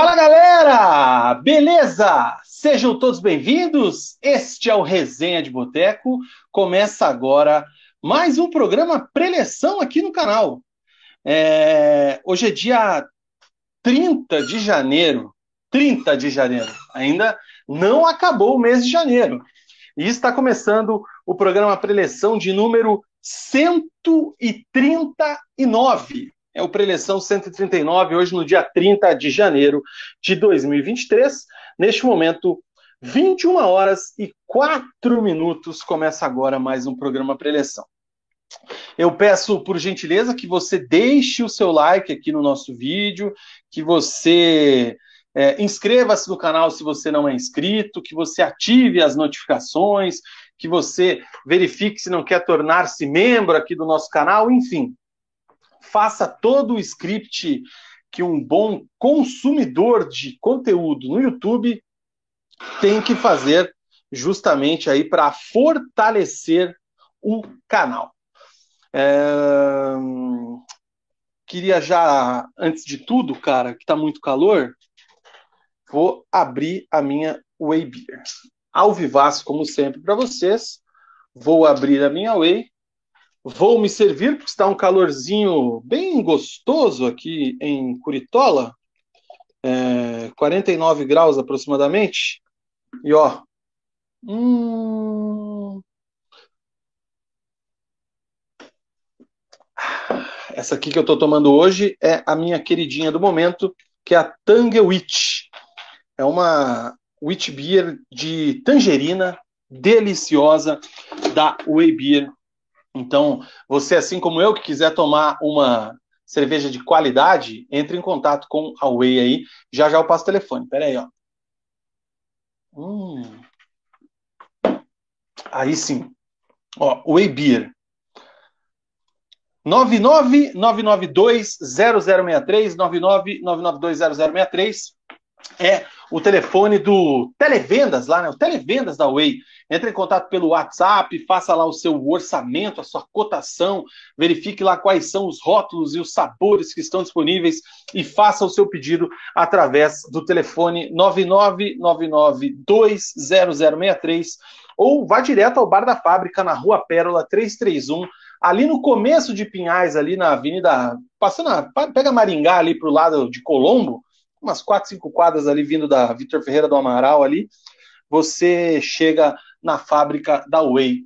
Fala galera! Beleza? Sejam todos bem-vindos. Este é o Resenha de Boteco. Começa agora mais um programa preleção aqui no canal. É... Hoje é dia 30 de janeiro. 30 de janeiro. Ainda não acabou o mês de janeiro. E está começando o programa preleção de número 139 é o Preleção 139, hoje no dia 30 de janeiro de 2023. Neste momento, 21 horas e 4 minutos, começa agora mais um programa Preleção. Eu peço, por gentileza, que você deixe o seu like aqui no nosso vídeo, que você é, inscreva-se no canal se você não é inscrito, que você ative as notificações, que você verifique se não quer tornar-se membro aqui do nosso canal, enfim, faça todo o script que um bom consumidor de conteúdo no YouTube tem que fazer justamente aí para fortalecer o canal. É... Queria já, antes de tudo, cara, que está muito calor, vou abrir a minha Whey Beer. Ao vivaço, como sempre, para vocês. Vou abrir a minha Whey Vou me servir, porque está um calorzinho bem gostoso aqui em Curitola, é, 49 graus aproximadamente. E ó, hum, essa aqui que eu estou tomando hoje é a minha queridinha do momento, que é a Tangue Witch. É uma witch beer de tangerina deliciosa da Whey Beer então, você, assim como eu, que quiser tomar uma cerveja de qualidade, entre em contato com a Whey aí. Já já eu passo o telefone. Pera aí, ó. Hum. Aí sim. Ó, Whey Beer. 999920063, 999920063 é o telefone do Televendas lá, né? O Televendas da Way. Entre em contato pelo WhatsApp, faça lá o seu orçamento, a sua cotação, verifique lá quais são os rótulos e os sabores que estão disponíveis e faça o seu pedido através do telefone 999920063 ou vá direto ao Bar da Fábrica na Rua Pérola 331 ali no começo de Pinhais, ali na Avenida, passando, a, pega Maringá ali para o lado de Colombo, umas quatro, cinco quadras ali vindo da Vitor Ferreira do Amaral ali, você chega na fábrica da Way,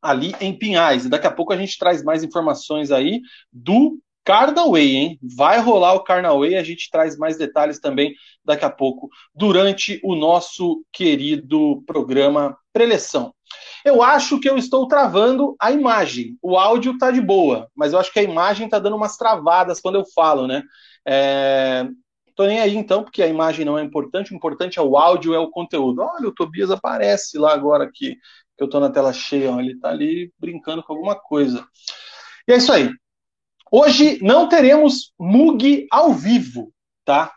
ali em Pinhais. E daqui a pouco a gente traz mais informações aí do Carnaway, hein? Vai rolar o Carnaway, a gente traz mais detalhes também daqui a pouco, durante o nosso querido programa Preleção. Eu acho que eu estou travando a imagem. O áudio tá de boa, mas eu acho que a imagem tá dando umas travadas quando eu falo, né? É, Tô nem aí então, porque a imagem não é importante, o importante é o áudio, é o conteúdo. Olha, o Tobias aparece lá agora aqui, que eu tô na tela cheia, ó, ele tá ali brincando com alguma coisa. E é isso aí. Hoje não teremos Mug ao vivo, tá?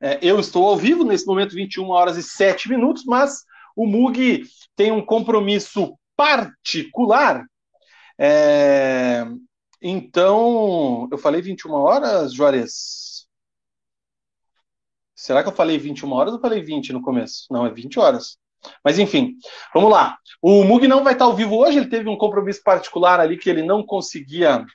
É, eu estou ao vivo, nesse momento 21 horas e 7 minutos, mas o Mug tem um compromisso particular. É, então, eu falei 21 horas, Juarez? Será que eu falei 21 horas ou falei 20 no começo? Não, é 20 horas. Mas enfim, vamos lá. O Mug não vai estar ao vivo hoje, ele teve um compromisso particular ali que ele não conseguia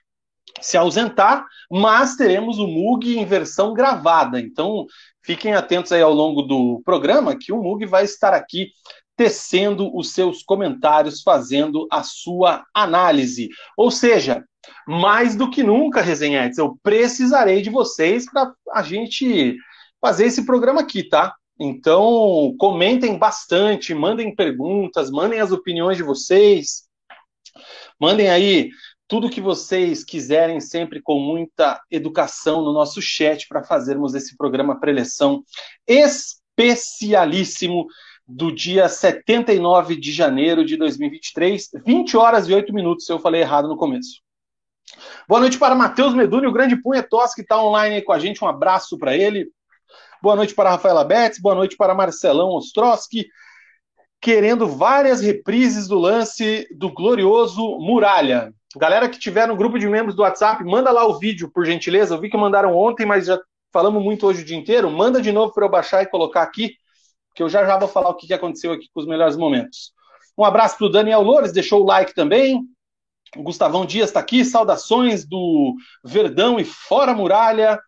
se ausentar, mas teremos o Mug em versão gravada. Então, fiquem atentos aí ao longo do programa que o Mug vai estar aqui tecendo os seus comentários, fazendo a sua análise. Ou seja, mais do que nunca, resenhetes, eu precisarei de vocês para a gente fazer esse programa aqui, tá? Então, comentem bastante, mandem perguntas, mandem as opiniões de vocês, mandem aí tudo que vocês quiserem, sempre com muita educação no nosso chat para fazermos esse programa preleção especialíssimo do dia 79 de janeiro de 2023, 20 horas e 8 minutos, se eu falei errado no começo. Boa noite para Matheus Meduni, o grande punhetos que está online aí com a gente, um abraço para ele. Boa noite para Rafaela Betts, boa noite para Marcelão Ostrowski, querendo várias reprises do lance do glorioso Muralha. Galera que tiver no grupo de membros do WhatsApp, manda lá o vídeo, por gentileza. Eu vi que mandaram ontem, mas já falamos muito hoje o dia inteiro, manda de novo para eu baixar e colocar aqui, que eu já já vou falar o que aconteceu aqui com os melhores momentos. Um abraço para o Daniel Loures, deixou o like também. O Gustavão Dias está aqui, saudações do Verdão e Fora Muralha.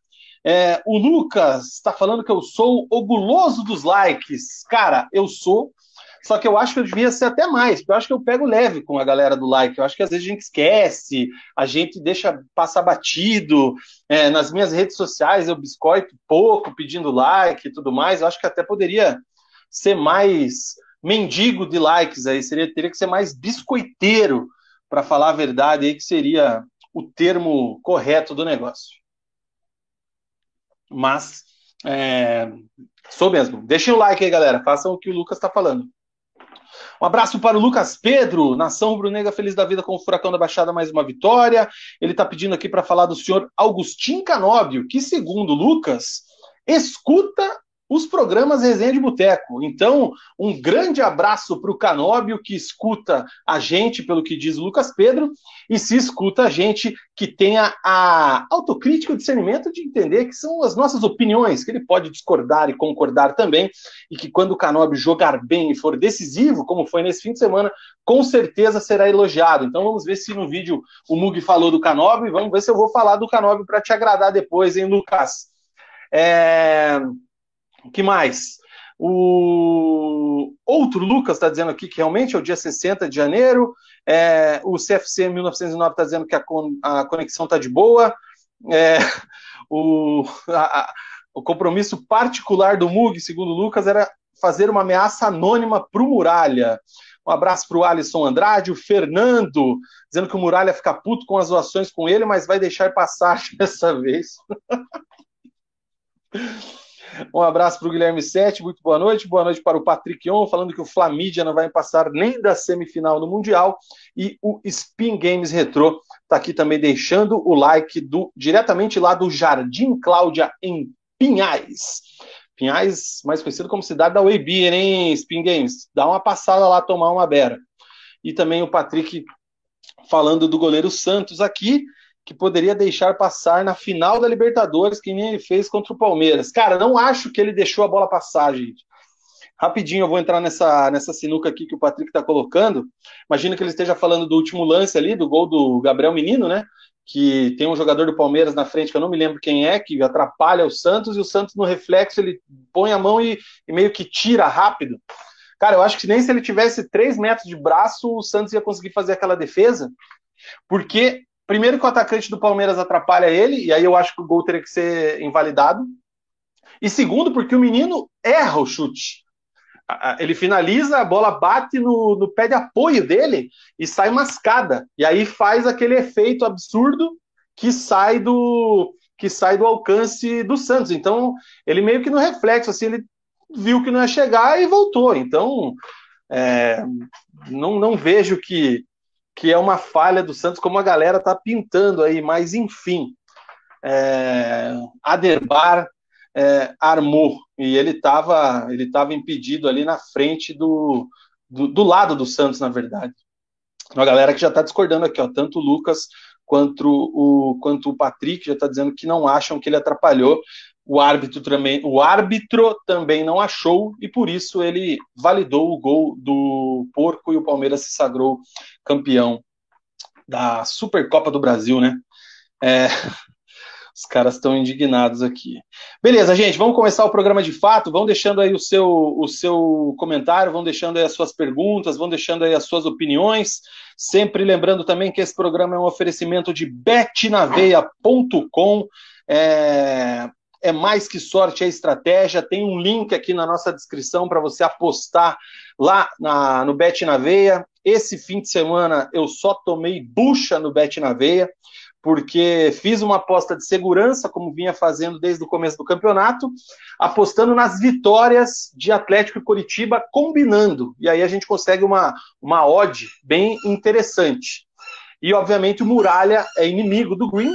É, o Lucas está falando que eu sou o guloso dos likes. Cara, eu sou, só que eu acho que eu devia ser até mais, porque eu acho que eu pego leve com a galera do like. Eu acho que às vezes a gente esquece, a gente deixa passar batido. É, nas minhas redes sociais eu biscoito pouco pedindo like e tudo mais. Eu acho que até poderia ser mais mendigo de likes aí, seria, teria que ser mais biscoiteiro para falar a verdade aí, que seria o termo correto do negócio. Mas, é, sou mesmo. Deixem o like aí, galera. Façam o que o Lucas está falando. Um abraço para o Lucas Pedro, nação rubro-negra feliz da vida com o Furacão da Baixada, mais uma vitória. Ele está pedindo aqui para falar do senhor Augustin Canóbio, que, segundo Lucas, escuta os programas Resenha de Boteco. Então, um grande abraço para o Canóbio, que escuta a gente, pelo que diz o Lucas Pedro, e se escuta a gente que tenha a autocrítica e o discernimento de entender que são as nossas opiniões, que ele pode discordar e concordar também, e que quando o Canóbio jogar bem e for decisivo, como foi nesse fim de semana, com certeza será elogiado. Então vamos ver se no vídeo o Mug falou do Canóbio, e vamos ver se eu vou falar do Canóbio para te agradar depois, hein, Lucas? É... O que mais? O outro Lucas está dizendo aqui que realmente é o dia 60 de janeiro. É, o CFC 1909 está dizendo que a, con a conexão está de boa. É, o, a, o compromisso particular do MUG, segundo o Lucas, era fazer uma ameaça anônima para o Muralha. Um abraço para o Alisson Andrade, o Fernando, dizendo que o Muralha fica puto com as doações com ele, mas vai deixar passar dessa vez. Um abraço para o Guilherme Sete, muito boa noite. Boa noite para o Patrick On, falando que o Flamídia não vai passar nem da semifinal no Mundial. E o Spin Games Retro está aqui também deixando o like do diretamente lá do Jardim Cláudia, em Pinhais. Pinhais, mais conhecido como cidade da Weibir, hein, Spin Games? Dá uma passada lá, tomar uma beira. E também o Patrick falando do goleiro Santos aqui que poderia deixar passar na final da Libertadores, que nem ele fez contra o Palmeiras. Cara, não acho que ele deixou a bola passar, gente. Rapidinho, eu vou entrar nessa, nessa sinuca aqui que o Patrick está colocando. Imagina que ele esteja falando do último lance ali, do gol do Gabriel Menino, né? Que tem um jogador do Palmeiras na frente, que eu não me lembro quem é, que atrapalha o Santos, e o Santos, no reflexo, ele põe a mão e, e meio que tira rápido. Cara, eu acho que nem se ele tivesse três metros de braço, o Santos ia conseguir fazer aquela defesa, porque Primeiro que o atacante do Palmeiras atrapalha ele, e aí eu acho que o gol teria que ser invalidado. E segundo, porque o menino erra o chute. Ele finaliza, a bola bate no, no pé de apoio dele e sai mascada. E aí faz aquele efeito absurdo que sai do que sai do alcance do Santos. Então, ele meio que no reflexo, assim, ele viu que não ia chegar e voltou. Então, é, não, não vejo que, que é uma falha do Santos, como a galera tá pintando aí, mas enfim. É, Aderbar é, armou e ele estava ele tava impedido ali na frente do, do, do, lado do Santos, na verdade. Uma galera que já está discordando aqui, ó, tanto o Lucas quanto o, quanto o Patrick já está dizendo que não acham que ele atrapalhou. O árbitro, também, o árbitro também não achou e por isso ele validou o gol do Porco e o Palmeiras se sagrou campeão da Supercopa do Brasil, né? É, os caras estão indignados aqui. Beleza, gente, vamos começar o programa de fato. Vão deixando aí o seu, o seu comentário, vão deixando aí as suas perguntas, vão deixando aí as suas opiniões. Sempre lembrando também que esse programa é um oferecimento de betnaveia.com. É, é mais que sorte, é estratégia. Tem um link aqui na nossa descrição para você apostar lá na, no Bet na Veia. Esse fim de semana eu só tomei bucha no Bet na Veia, porque fiz uma aposta de segurança, como vinha fazendo desde o começo do campeonato, apostando nas vitórias de Atlético e Curitiba, combinando. E aí a gente consegue uma, uma odd bem interessante. E, obviamente, o Muralha é inimigo do Green,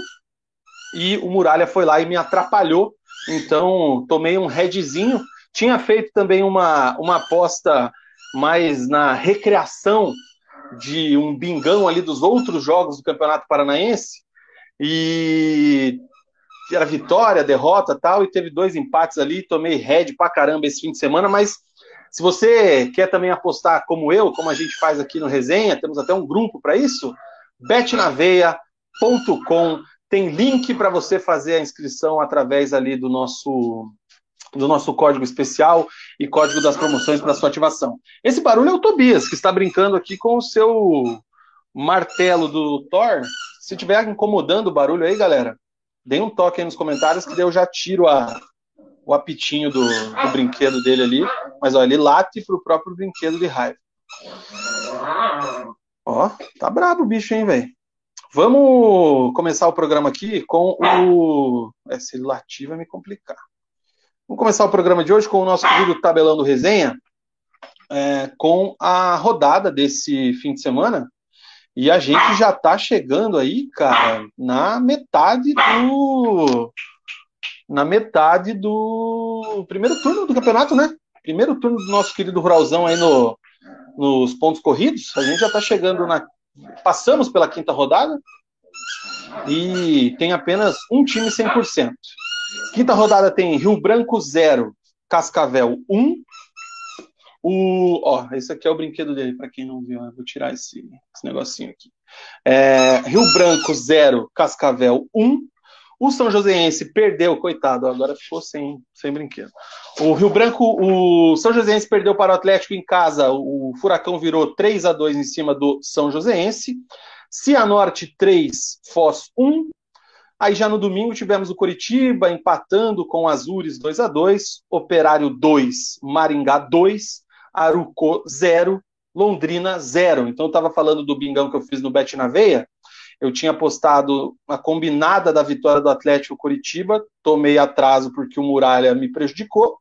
e o Muralha foi lá e me atrapalhou. Então, tomei um headzinho. Tinha feito também uma, uma aposta mais na recreação de um bingão ali dos outros jogos do Campeonato Paranaense. E era vitória, derrota tal, e teve dois empates ali, tomei head pra caramba esse fim de semana, mas se você quer também apostar como eu, como a gente faz aqui no Resenha, temos até um grupo para isso, betnaveia.com tem link para você fazer a inscrição através ali do nosso do nosso código especial e código das promoções para sua ativação. Esse barulho é o Tobias, que está brincando aqui com o seu martelo do Thor. Se estiver incomodando o barulho aí, galera, dê um toque aí nos comentários que daí eu já tiro a, o apitinho do, do brinquedo dele ali. Mas ó, ele late pro próprio brinquedo de raiva. Ó, tá brabo o bicho, hein, velho? Vamos começar o programa aqui com o. É, se ele latir vai me complicar. Vamos começar o programa de hoje com o nosso querido Tabelão do Resenha, é, com a rodada desse fim de semana. E a gente já tá chegando aí, cara, na metade do. Na metade do primeiro turno do campeonato, né? Primeiro turno do nosso querido Ruralzão aí no, nos pontos corridos. A gente já tá chegando na. Passamos pela quinta rodada e tem apenas um time 100%. Quinta rodada tem Rio Branco 0, Cascavel 1. Um. O, ó, esse aqui é o brinquedo dele, para quem não viu. Eu vou tirar esse, esse negocinho aqui. É, Rio Branco 0, Cascavel 1. Um. O São Joséense perdeu, coitado, agora ficou sem, sem brinquedo. O Rio Branco, o São Joséense perdeu para o Atlético em casa, o Furacão virou 3 a 2 em cima do São Joséense. Cianorte 3, Foz 1. Aí já no domingo tivemos o Coritiba empatando com Azures 2 a 2 Operário 2, Maringá 2, Arucó 0, Londrina 0. Então eu estava falando do bingão que eu fiz no Bet na Veia. Eu tinha postado a combinada da vitória do Atlético Coritiba, tomei atraso porque o Muralha me prejudicou.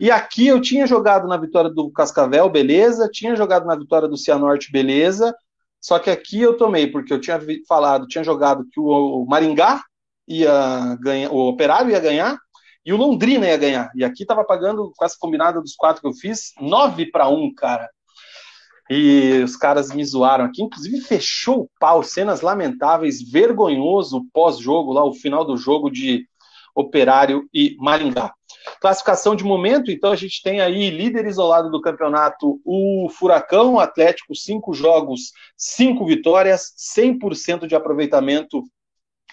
E aqui eu tinha jogado na vitória do Cascavel, beleza, tinha jogado na vitória do Cianorte, beleza, só que aqui eu tomei, porque eu tinha falado, tinha jogado que o Maringá ia ganhar, o Operário ia ganhar e o Londrina ia ganhar. E aqui tava pagando, com essa combinada dos quatro que eu fiz, 9 para 1, cara. E os caras me zoaram aqui, inclusive fechou o pau, cenas lamentáveis, vergonhoso pós-jogo, lá o final do jogo de Operário e Maringá. Classificação de momento, então a gente tem aí líder isolado do campeonato, o Furacão Atlético, cinco jogos, cinco vitórias, 100% de aproveitamento.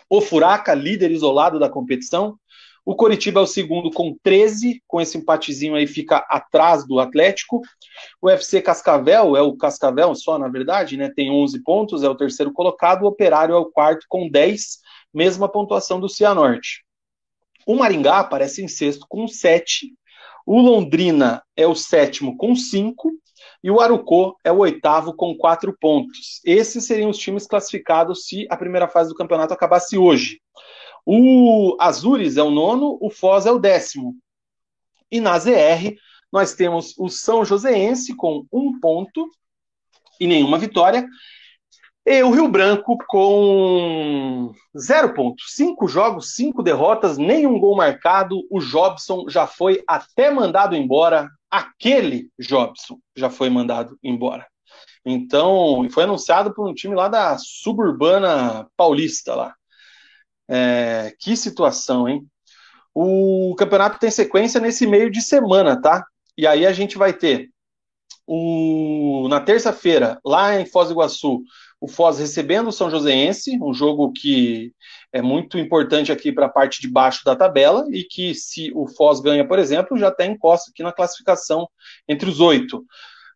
O Furaca, líder isolado da competição. O Coritiba é o segundo com 13, com esse empatezinho aí fica atrás do Atlético. O FC Cascavel é o Cascavel só, na verdade, né? Tem 11 pontos, é o terceiro colocado. O Operário é o quarto com 10, mesma pontuação do Cianorte. O Maringá aparece em sexto com 7. O Londrina é o sétimo com 5. E o Arucô é o oitavo com 4 pontos. Esses seriam os times classificados se a primeira fase do campeonato acabasse hoje. O Azures é o nono, o Foz é o décimo. E na ZR, nós temos o São Joséense com um ponto e nenhuma vitória, e o Rio Branco com zero pontos, cinco jogos, cinco derrotas, nenhum gol marcado. O Jobson já foi até mandado embora. Aquele Jobson já foi mandado embora. Então, foi anunciado por um time lá da suburbana paulista lá. É, que situação, hein? O campeonato tem sequência nesse meio de semana, tá? E aí a gente vai ter o, na terça-feira, lá em Foz do Iguaçu, o Foz recebendo o São Joséense, um jogo que é muito importante aqui para a parte de baixo da tabela e que se o Foz ganha, por exemplo, já tem encosta aqui na classificação entre os oito.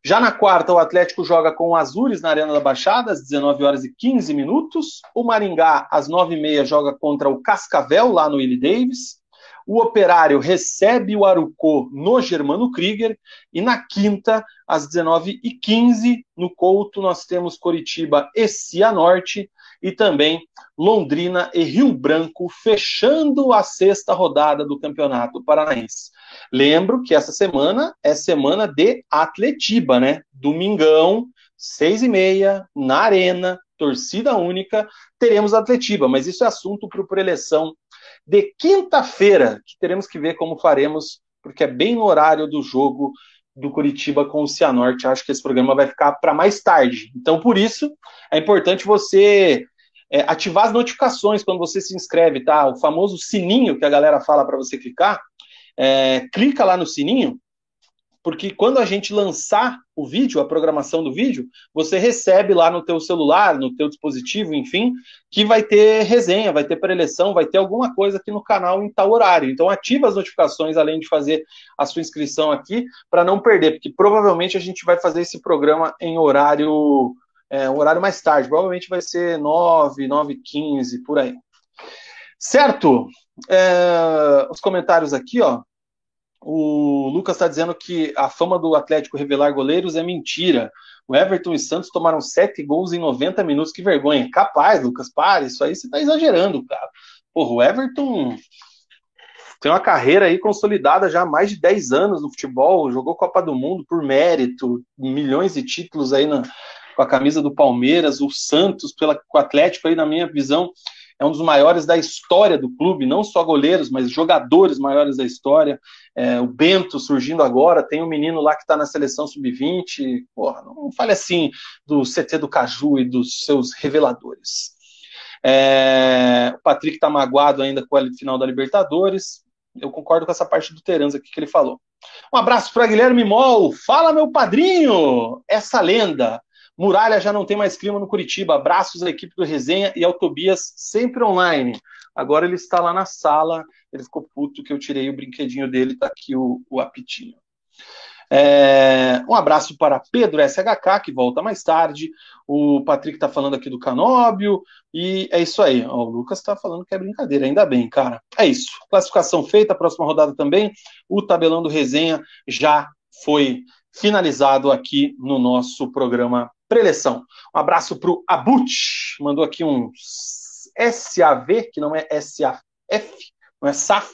Já na quarta, o Atlético joga com o Azures na Arena da Baixada, às 19 horas e 15 minutos. O Maringá, às 9h30, joga contra o Cascavel, lá no Willie Davis. O Operário recebe o Arucô no Germano Krieger. E na quinta, às 19h15, no Couto, nós temos Coritiba e Cianorte. E também Londrina e Rio Branco, fechando a sexta rodada do Campeonato Paranaense. Lembro que essa semana é semana de Atletiba, né? Domingão, seis e meia, na Arena, torcida única, teremos Atletiba, mas isso é assunto para o preleção de quinta-feira, que teremos que ver como faremos, porque é bem no horário do jogo do Curitiba com o Cianorte. Acho que esse programa vai ficar para mais tarde. Então, por isso, é importante você é, ativar as notificações quando você se inscreve, tá? O famoso sininho que a galera fala para você clicar. É, clica lá no sininho porque quando a gente lançar o vídeo, a programação do vídeo, você recebe lá no teu celular, no teu dispositivo, enfim, que vai ter resenha, vai ter preleção, vai ter alguma coisa aqui no canal em tal horário. Então ativa as notificações além de fazer a sua inscrição aqui para não perder, porque provavelmente a gente vai fazer esse programa em horário é, um horário mais tarde, provavelmente vai ser 9, 9 15 por aí. Certo? É, os comentários aqui, ó. O Lucas está dizendo que a fama do Atlético revelar goleiros é mentira. O Everton e Santos tomaram sete gols em 90 minutos. Que vergonha. Capaz, Lucas, pare. Isso aí você está exagerando, cara. Porra, o Everton tem uma carreira aí consolidada já há mais de 10 anos no futebol. Jogou Copa do Mundo por mérito, milhões de títulos aí na, com a camisa do Palmeiras. O Santos, pela, com o Atlético aí, na minha visão, é um dos maiores da história do clube, não só goleiros, mas jogadores maiores da história. É, o Bento surgindo agora, tem um menino lá que está na seleção sub-20. Não fale assim do CT do Caju e dos seus reveladores. É, o Patrick está magoado ainda com a final da Libertadores. Eu concordo com essa parte do Terans aqui que ele falou. Um abraço para Guilherme Mol. Fala, meu padrinho! Essa lenda Muralha já não tem mais clima no Curitiba. Abraços à equipe do Resenha e ao Tobias, sempre online. Agora ele está lá na sala. Ele ficou puto que eu tirei o brinquedinho dele. Tá aqui o, o apitinho. É, um abraço para Pedro SHK, que volta mais tarde. O Patrick está falando aqui do Canóbio. E é isso aí. Ó, o Lucas está falando que é brincadeira, ainda bem, cara. É isso. Classificação feita, próxima rodada também. O tabelão do resenha já foi finalizado aqui no nosso programa preleção. Um abraço para o Abut, mandou aqui um SAV, que não é SAF, não é SAF,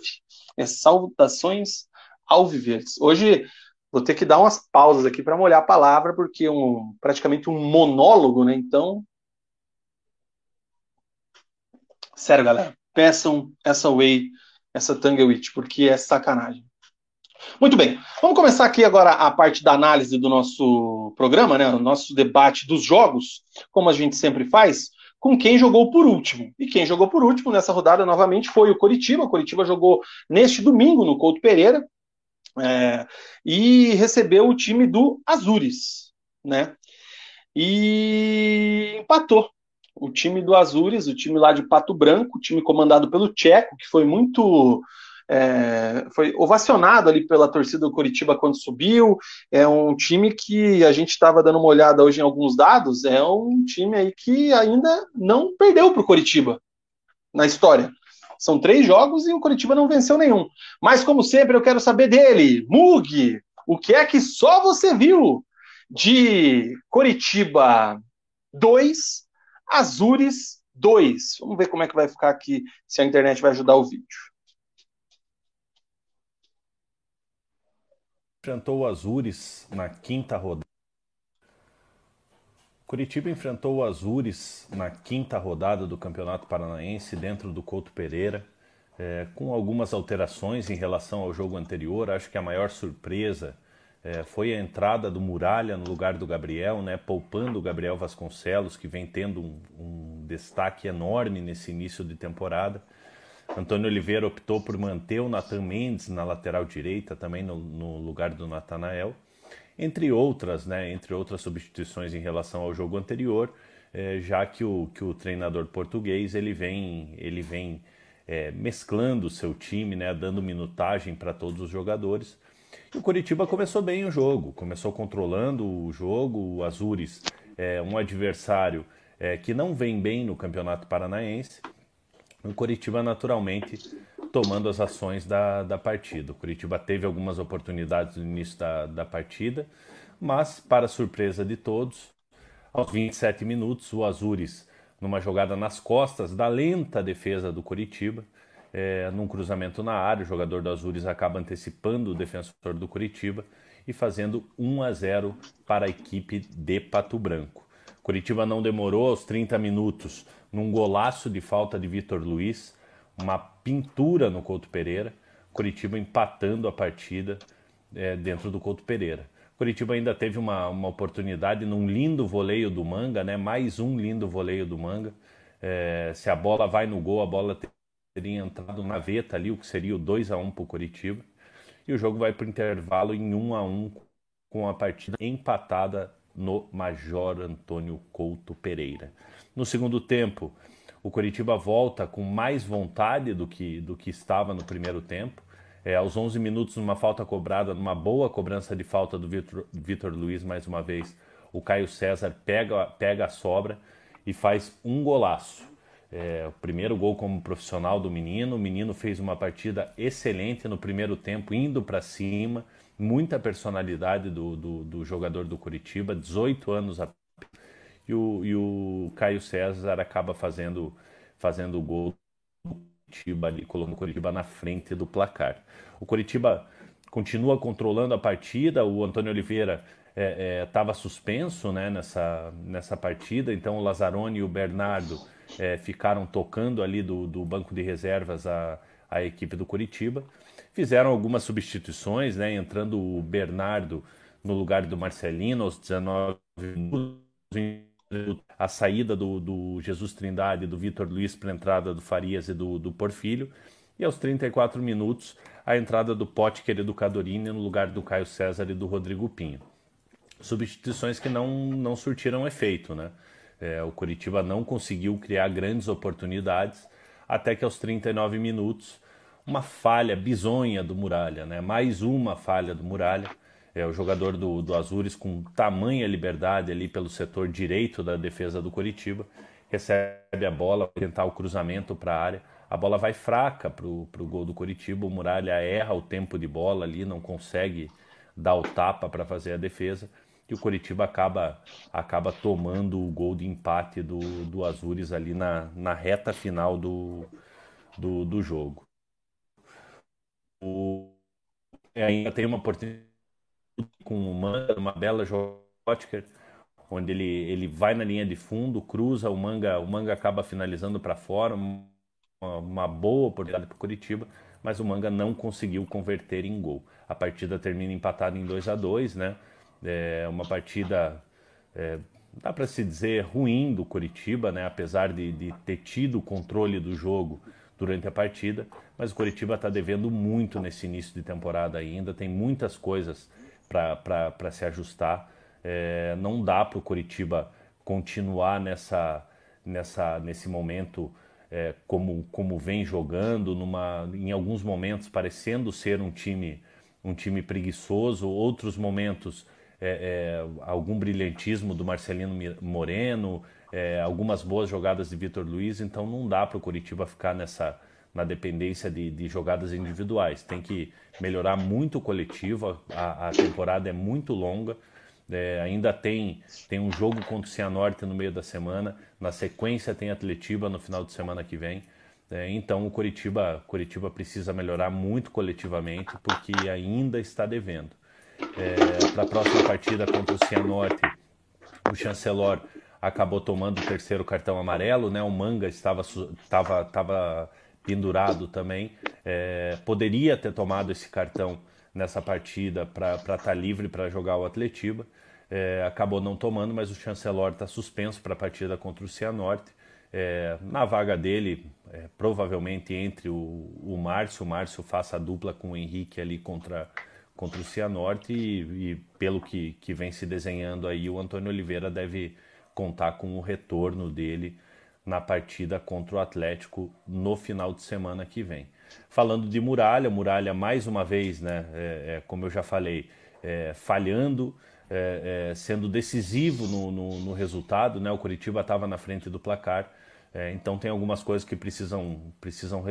é Saudações Alviverdes. Hoje vou ter que dar umas pausas aqui para molhar a palavra, porque é um, praticamente um monólogo, né? Então. Sério, galera, peçam essa Way, essa Tanglewitch, porque é sacanagem. Muito bem, vamos começar aqui agora a parte da análise do nosso programa, né? O nosso debate dos jogos, como a gente sempre faz, com quem jogou por último. E quem jogou por último nessa rodada novamente foi o Coritiba. O Coritiba jogou neste domingo no Couto Pereira é, e recebeu o time do Azures, né? E empatou. O time do Azures, o time lá de Pato Branco, o time comandado pelo Tcheco, que foi muito é, foi ovacionado ali pela torcida do Curitiba quando subiu. É um time que a gente estava dando uma olhada hoje em alguns dados. É um time aí que ainda não perdeu para o Curitiba na história. São três jogos e o Curitiba não venceu nenhum. Mas, como sempre, eu quero saber dele, Mug, o que é que só você viu de Curitiba 2, Azures 2? Vamos ver como é que vai ficar aqui, se a internet vai ajudar o vídeo. Enfrentou o Azures na quinta rodada. Curitiba enfrentou o Azures na quinta rodada do Campeonato Paranaense dentro do Couto Pereira, é, com algumas alterações em relação ao jogo anterior. Acho que a maior surpresa é, foi a entrada do Muralha no lugar do Gabriel, né, poupando o Gabriel Vasconcelos, que vem tendo um, um destaque enorme nesse início de temporada. Antônio Oliveira optou por manter o Nathan Mendes na lateral direita, também no, no lugar do Natanael, entre outras, né, entre outras substituições em relação ao jogo anterior, é, já que o, que o treinador português ele vem, ele vem é, mesclando o seu time, né, dando minutagem para todos os jogadores. E o Coritiba começou bem o jogo, começou controlando o jogo. O Azures é um adversário que não vem bem no Campeonato Paranaense, o Curitiba naturalmente tomando as ações da, da partida. O Curitiba teve algumas oportunidades no início da, da partida, mas, para surpresa de todos, aos 27 minutos, o Azures, numa jogada nas costas da lenta defesa do Curitiba, é, num cruzamento na área, o jogador do Azures acaba antecipando o defensor do Curitiba e fazendo 1 a 0 para a equipe de Pato Branco. Curitiba não demorou aos 30 minutos num golaço de falta de Vitor Luiz, uma pintura no Couto Pereira, Curitiba empatando a partida é, dentro do Couto Pereira. Curitiba ainda teve uma, uma oportunidade num lindo voleio do Manga, né? mais um lindo voleio do Manga, É, se a bola vai no gol, a bola teria entrado na veta ali, o que seria o 2 a 1 para o Curitiba. E o jogo vai para o intervalo em 1 a 1 com a partida empatada no Major Antônio Couto Pereira. No segundo tempo, o Curitiba volta com mais vontade do que, do que estava no primeiro tempo. É, aos 11 minutos, numa falta cobrada, numa boa cobrança de falta do Vitor, Vitor Luiz, mais uma vez, o Caio César pega, pega a sobra e faz um golaço. É, o primeiro gol como profissional do menino. O menino fez uma partida excelente no primeiro tempo, indo para cima. Muita personalidade do, do, do, jogador do Curitiba, 18 anos a... e, o, e o Caio César acaba fazendo, fazendo o gol do Curitiba ali, colocando o Curitiba na frente do placar. O Curitiba continua controlando a partida, o Antônio Oliveira estava é, é, suspenso né, nessa, nessa partida, então o Lazzaroni e o Bernardo é, ficaram tocando ali do, do banco de reservas a, a equipe do Curitiba. Fizeram algumas substituições, né, entrando o Bernardo no lugar do Marcelino aos 19 minutos. A saída do, do Jesus Trindade, do Vitor Luiz para a entrada do Farias e do, do Porfílio. E aos 34 minutos, a entrada do Potker e do Cadorini no lugar do Caio César e do Rodrigo Pinho substituições que não, não surtiram efeito, né? É, o Curitiba não conseguiu criar grandes oportunidades até que aos 39 minutos uma falha bizonha do Muralha, né? Mais uma falha do Muralha. É o jogador do, do Azures com tamanha liberdade ali pelo setor direito da defesa do Curitiba recebe a bola, tentar o cruzamento para a área. A bola vai fraca para o gol do Curitiba. O Muralha erra o tempo de bola ali, não consegue dar o tapa para fazer a defesa que o Coritiba acaba, acaba tomando o gol de empate do, do Azures ali na, na reta final do, do, do jogo. O, ainda tem uma oportunidade com o Manga, uma bela jogada, onde ele, ele vai na linha de fundo, cruza, o Manga, o Manga acaba finalizando para fora, uma, uma boa oportunidade para o Curitiba, mas o Manga não conseguiu converter em gol. A partida termina empatada em 2 a 2 né? É uma partida, é, dá para se dizer, ruim do Curitiba, né? apesar de, de ter tido o controle do jogo durante a partida, mas o Curitiba está devendo muito nesse início de temporada ainda, tem muitas coisas para se ajustar. É, não dá para o Curitiba continuar nessa, nessa, nesse momento é, como, como vem jogando, numa, em alguns momentos parecendo ser um time, um time preguiçoso, outros momentos é, é, algum brilhantismo do Marcelino Moreno, é, algumas boas jogadas de Vitor Luiz, então não dá para o Curitiba ficar nessa na dependência de, de, jogadas individuais. Tem que melhorar muito o coletivo, a, a temporada é muito longa. É, ainda tem, tem um jogo contra o Cianorte no meio da semana, na sequência tem Atletiba no final de semana que vem. É, então o Curitiba, Curitiba precisa melhorar muito coletivamente porque ainda está devendo é, para a próxima partida contra o Cianorte, o Chancelor acabou tomando o terceiro cartão amarelo, né? O Manga estava, estava, estava pendurado também. É, poderia ter tomado esse cartão nessa partida para estar tá livre para jogar o Atletiba. É, acabou não tomando, mas o Chancelor está suspenso para a partida contra o Cianorte. É, na vaga dele, é, provavelmente entre o, o Márcio, o Márcio faça a dupla com o Henrique ali contra contra o Cianorte e, e pelo que, que vem se desenhando aí, o Antônio Oliveira deve contar com o retorno dele na partida contra o Atlético no final de semana que vem. Falando de Muralha, Muralha mais uma vez, né, é, é, como eu já falei, é, falhando, é, é, sendo decisivo no, no, no, resultado, né, o Curitiba estava na frente do placar, é, então tem algumas coisas que precisam, precisam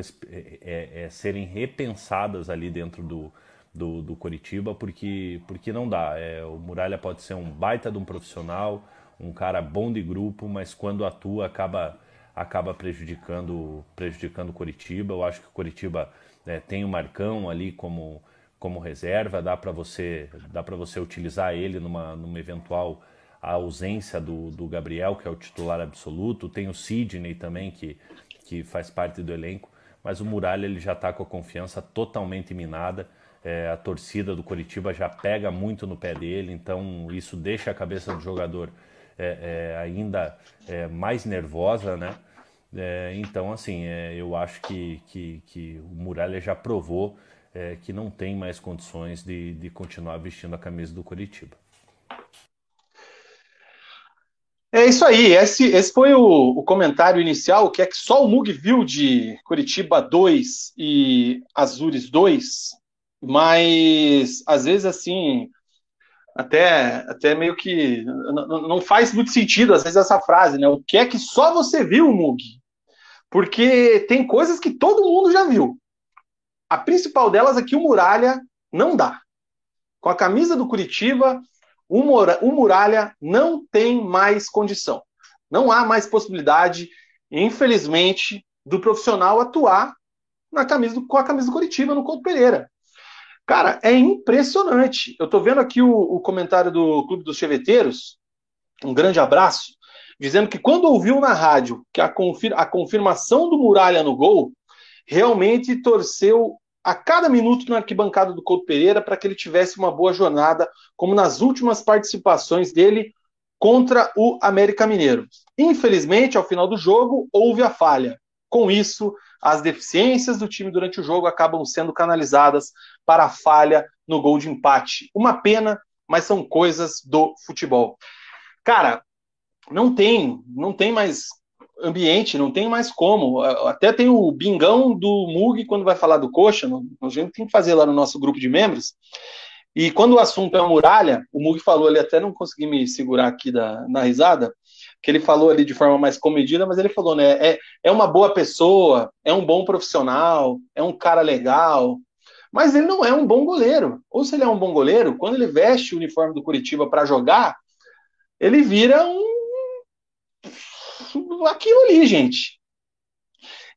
serem repensadas ali dentro do, do, do Coritiba, porque, porque não dá. É, o Muralha pode ser um baita de um profissional, um cara bom de grupo, mas quando atua acaba, acaba prejudicando, prejudicando o Coritiba. Eu acho que o Coritiba é, tem o Marcão ali como, como reserva, dá para você, dá você utilizar ele numa, numa eventual ausência do, do Gabriel, que é o titular absoluto. Tem o Sidney também, que, que faz parte do elenco, mas o Muralha ele já está com a confiança totalmente minada. É, a torcida do Coritiba já pega muito no pé dele, então isso deixa a cabeça do jogador é, é, ainda é, mais nervosa, né? É, então, assim, é, eu acho que, que, que, o Muralha já provou que não tem mais condições de, de continuar vestindo a camisa do Curitiba. É isso aí, esse, esse foi o, o, comentário inicial, que é que só o Mug viu de Curitiba 2 e Azures 2, mas às vezes assim, até, até meio que não, faz muito sentido às vezes essa frase, né? O que é que só você viu, Mug? Porque tem coisas que todo mundo já viu. A principal delas é que o Muralha não dá. Com a camisa do Curitiba, o, Muralha não tem mais condição. Não há mais possibilidade, infelizmente, do profissional atuar na camisa com a camisa do Curitiba no Couto Pereira. Cara, é impressionante. Eu estou vendo aqui o, o, comentário do Clube dos Cheveteiros, um grande abraço, dizendo que quando ouviu na rádio que a, a confirmação do Muralha no gol, realmente torceu a cada minuto na arquibancada do Couto Pereira para que ele tivesse uma boa jornada, como nas últimas participações dele contra o América Mineiro. Infelizmente, ao final do jogo, houve a falha. Com isso, as deficiências do time durante o jogo acabam sendo canalizadas para a falha no gol de empate. Uma pena, mas são coisas do futebol. Cara, não tem, não tem mais ambiente, não tem mais como. Até tem o bingão do Mug quando vai falar do Coxa, a gente tem que fazer lá no nosso grupo de membros. E quando o assunto é a muralha, o Mug falou ali, até não consegui me segurar aqui da, na risada, que ele falou ali de forma mais comedida, mas ele falou, né? É, é uma boa pessoa, é um bom profissional, é um cara legal, mas ele não é um bom goleiro. Ou se ele é um bom goleiro, quando ele veste o uniforme do Curitiba para jogar, ele vira um aquilo ali, gente.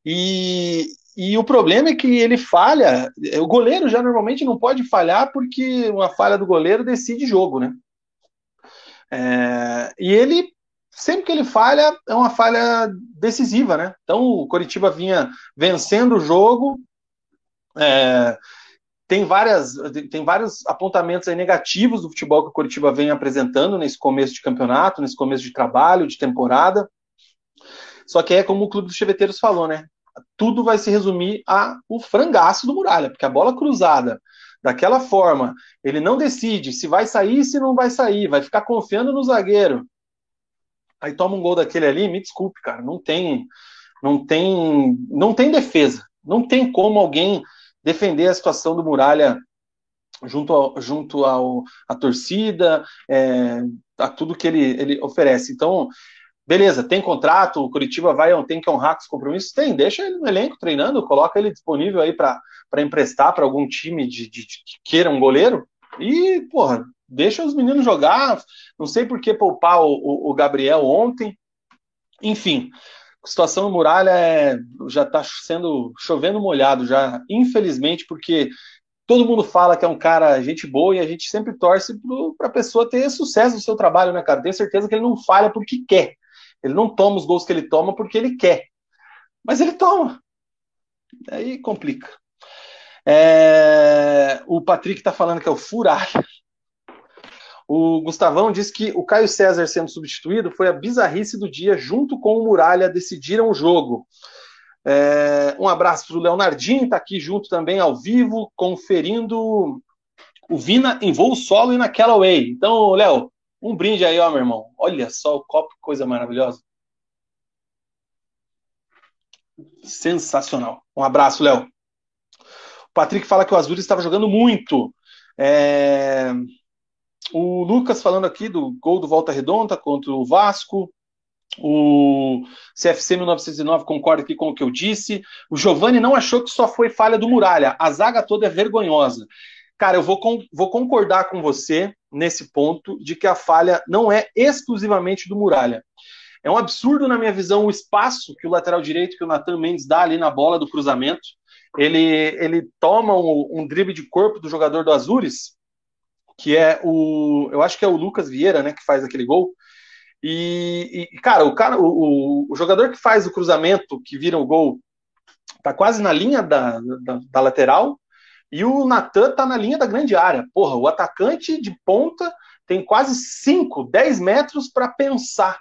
E, e o problema é que ele falha. O goleiro já normalmente não pode falhar porque uma falha do goleiro decide jogo, né? É, e ele, sempre que ele falha, é uma falha decisiva, né? Então o Coritiba vinha vencendo o jogo. É, tem, várias, tem vários apontamentos negativos do futebol que o Coritiba vem apresentando nesse começo de campeonato, nesse começo de trabalho, de temporada. Só que é como o Clube dos Cheveteiros falou, né? Tudo vai se resumir a o frangaço do Muralha, porque a bola cruzada daquela forma, ele não decide se vai sair, se não vai sair, vai ficar confiando no zagueiro. Aí toma um gol daquele ali, me desculpe, cara, não tem, não tem, não tem defesa, não tem como alguém defender a situação do Muralha junto ao, junto ao a torcida, é, a tudo que ele, ele oferece. Então, Beleza, tem contrato, o Curitiba vai, tem que honrar com os compromissos? Tem, deixa ele no elenco treinando, coloca ele disponível aí para emprestar para algum time de, de, de, que queira um goleiro e, porra, deixa os meninos jogar. Não sei por que poupar o, o, o Gabriel ontem. Enfim, a situação do Muralha é, já está sendo chovendo molhado, já, infelizmente, porque todo mundo fala que é um cara gente boa e a gente sempre torce para a pessoa ter sucesso no seu trabalho, né, cara? Tenho certeza que ele não falha porque quer. Ele não toma os gols que ele toma porque ele quer. Mas ele toma. Aí complica. É... O Patrick está falando que é o furalha. O Gustavão diz que o Caio César sendo substituído foi a bizarrice do dia, junto com o Muralha, decidiram o jogo. É... Um abraço para o Leonardinho, está aqui junto também ao vivo, conferindo o Vina em voo solo e na Callaway. Então, Léo, um brinde aí, ó, meu irmão. Olha só o copo, coisa maravilhosa. Sensacional. Um abraço, Léo. O Patrick fala que o Azul estava jogando muito. É... O Lucas falando aqui do gol do Volta Redonda contra o Vasco. O CFC 1909 concorda aqui com o que eu disse. O Giovanni não achou que só foi falha do Muralha. A zaga toda é vergonhosa. Cara, eu vou, com, vou concordar com você nesse ponto de que a falha não é exclusivamente do Muralha. É um absurdo, na minha visão, o espaço que o lateral direito, que o Natan Mendes dá ali na bola do cruzamento. Ele, ele toma um, um drible de corpo do jogador do Azures, que é o. Eu acho que é o Lucas Vieira, né, que faz aquele gol. E, e cara, o, cara o, o, jogador que faz o cruzamento, que vira o gol, tá quase na linha da, da, da lateral, e o Natan tá na linha da grande área. Porra, o atacante de ponta tem quase 5, 10 metros para pensar.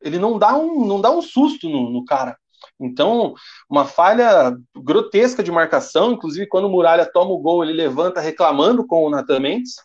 Ele não dá um, não dá um susto no, no, cara. Então, uma falha grotesca de marcação, inclusive quando o Muralha toma o gol, ele levanta reclamando com o Nathan Mendes.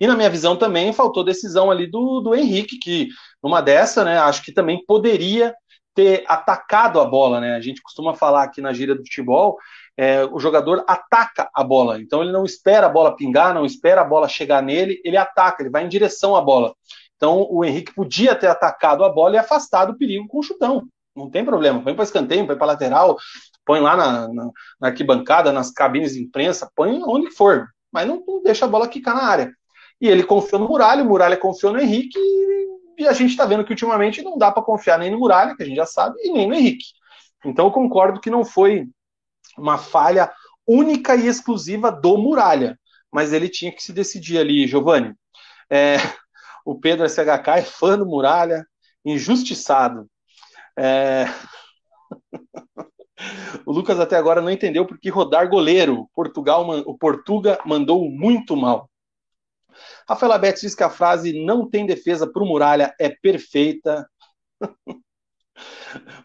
E na minha visão também faltou decisão ali do, do Henrique, que numa dessa, né, acho que também poderia ter atacado a bola, né? A gente costuma falar aqui na gíria do futebol, é, o jogador ataca a bola. Então ele não espera a bola pingar, não espera a bola chegar nele, ele ataca, ele vai em direção à bola. Então o Henrique podia ter atacado a bola e afastado o perigo com o chutão. Não tem problema. Põe para escanteio, põe para lateral, põe lá na, na, na, arquibancada, nas cabines de imprensa, põe onde for. Mas não, não deixa a bola quicar na área. E ele confiou no Muralha, o Muralha confiou no Henrique e a gente está vendo que ultimamente não dá para confiar nem no Muralha, que a gente já sabe, e nem no Henrique. Então eu concordo que não foi uma falha única e exclusiva do Muralha, mas ele tinha que se decidir ali, Giovanni. É, o Pedro SHK é fã do Muralha, injustiçado. É... o Lucas até agora não entendeu porque rodar goleiro. Portugal, o Portuga mandou muito mal. Rafael Abetes diz que a frase não tem defesa para o Muralha é perfeita.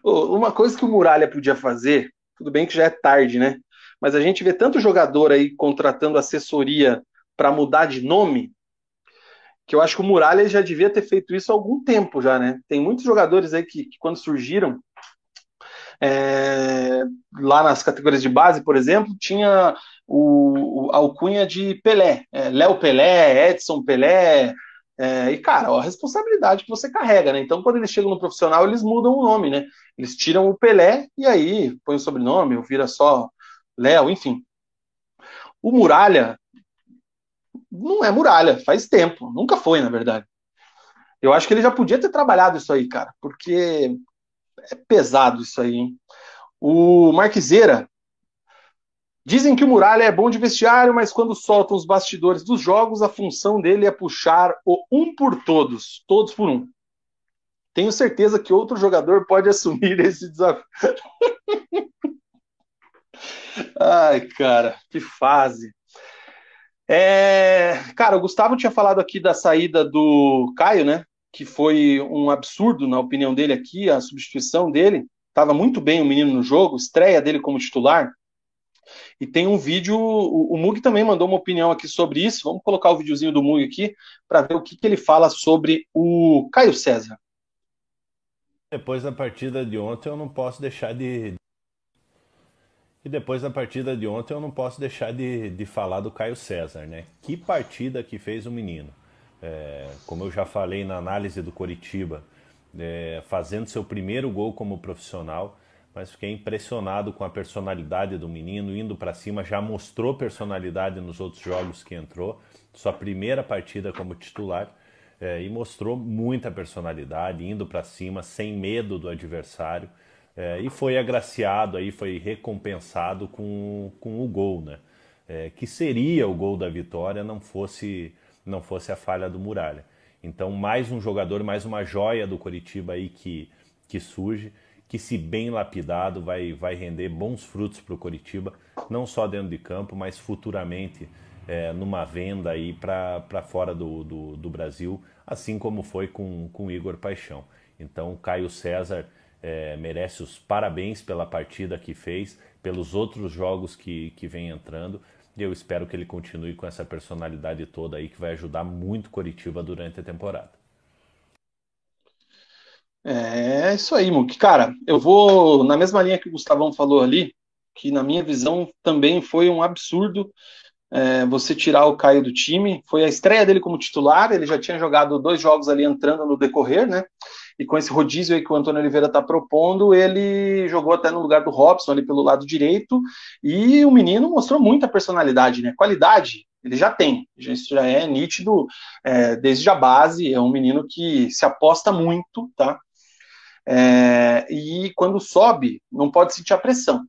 Uma coisa que o Muralha podia fazer, tudo bem que já é tarde, né? Mas a gente vê tanto jogador aí contratando assessoria para mudar de nome, que eu acho que o Muralha já devia ter feito isso há algum tempo já, né? Tem muitos jogadores aí que, que quando surgiram, é, lá nas categorias de base, por exemplo, tinha o, o alcunha de Pelé, é, Léo Pelé, Edson Pelé, é, e cara, a responsabilidade que você carrega, né? Então, quando eles chegam no profissional, eles mudam o nome, né? Eles tiram o Pelé e aí põe o sobrenome, ou vira só Léo, enfim. O Muralha não é Muralha, faz tempo, nunca foi, na verdade. Eu acho que ele já podia ter trabalhado isso aí, cara, porque é pesado isso aí, hein? O Marquiseira. Dizem que o Muralha é bom de vestiário, mas quando soltam os bastidores dos jogos, a função dele é puxar o um por todos, todos por um. Tenho certeza que outro jogador pode assumir esse desafio. Ai, cara, que fase. É, cara, o Gustavo tinha falado aqui da saída do Caio, né? Que foi um absurdo, na opinião dele aqui, a substituição dele. Estava muito bem o menino no jogo, estreia dele como titular. E tem um vídeo, o, Mug também mandou uma opinião aqui sobre isso. Vamos colocar o videozinho do Mug aqui para ver o que, que ele fala sobre o Caio César. Depois da partida de ontem, eu não posso deixar de. E depois da partida de ontem, eu não posso deixar de, de falar do Caio César, né? Que partida que fez o menino. É, como eu já falei na análise do Coritiba, é, fazendo seu primeiro gol como profissional, mas fiquei impressionado com a personalidade do menino, indo para cima, já mostrou personalidade nos outros jogos que entrou, sua primeira partida como titular, é, e mostrou muita personalidade, indo para cima, sem medo do adversário, é, e foi agraciado, aí foi recompensado com, com o gol, né? É, que seria o gol da vitória, não fosse não fosse a falha do Muralha. Então, mais um jogador, mais uma joia do Coritiba aí que, que surge, que se bem lapidado vai, vai render bons frutos para o Coritiba, não só dentro de campo, mas futuramente é, numa venda aí para fora do, do, do, Brasil, assim como foi com, com Igor Paixão. Então, Caio César é, merece os parabéns pela partida que fez, pelos outros jogos que, que vem entrando, e eu espero que ele continue com essa personalidade toda aí que vai ajudar muito Coritiba durante a temporada. É isso aí, Muk. Cara, eu vou na mesma linha que o Gustavão falou ali, que na minha visão também foi um absurdo é, você tirar o Caio do time. Foi a estreia dele como titular, ele já tinha jogado dois jogos ali entrando no decorrer, né? E com esse rodízio aí que o Antônio Oliveira está propondo, ele jogou até no lugar do Robson ali pelo lado direito. E o menino mostrou muita personalidade, né? Qualidade ele já tem, isso já é nítido é, desde a base. É um menino que se aposta muito, tá? É, e quando sobe, não pode sentir a pressão.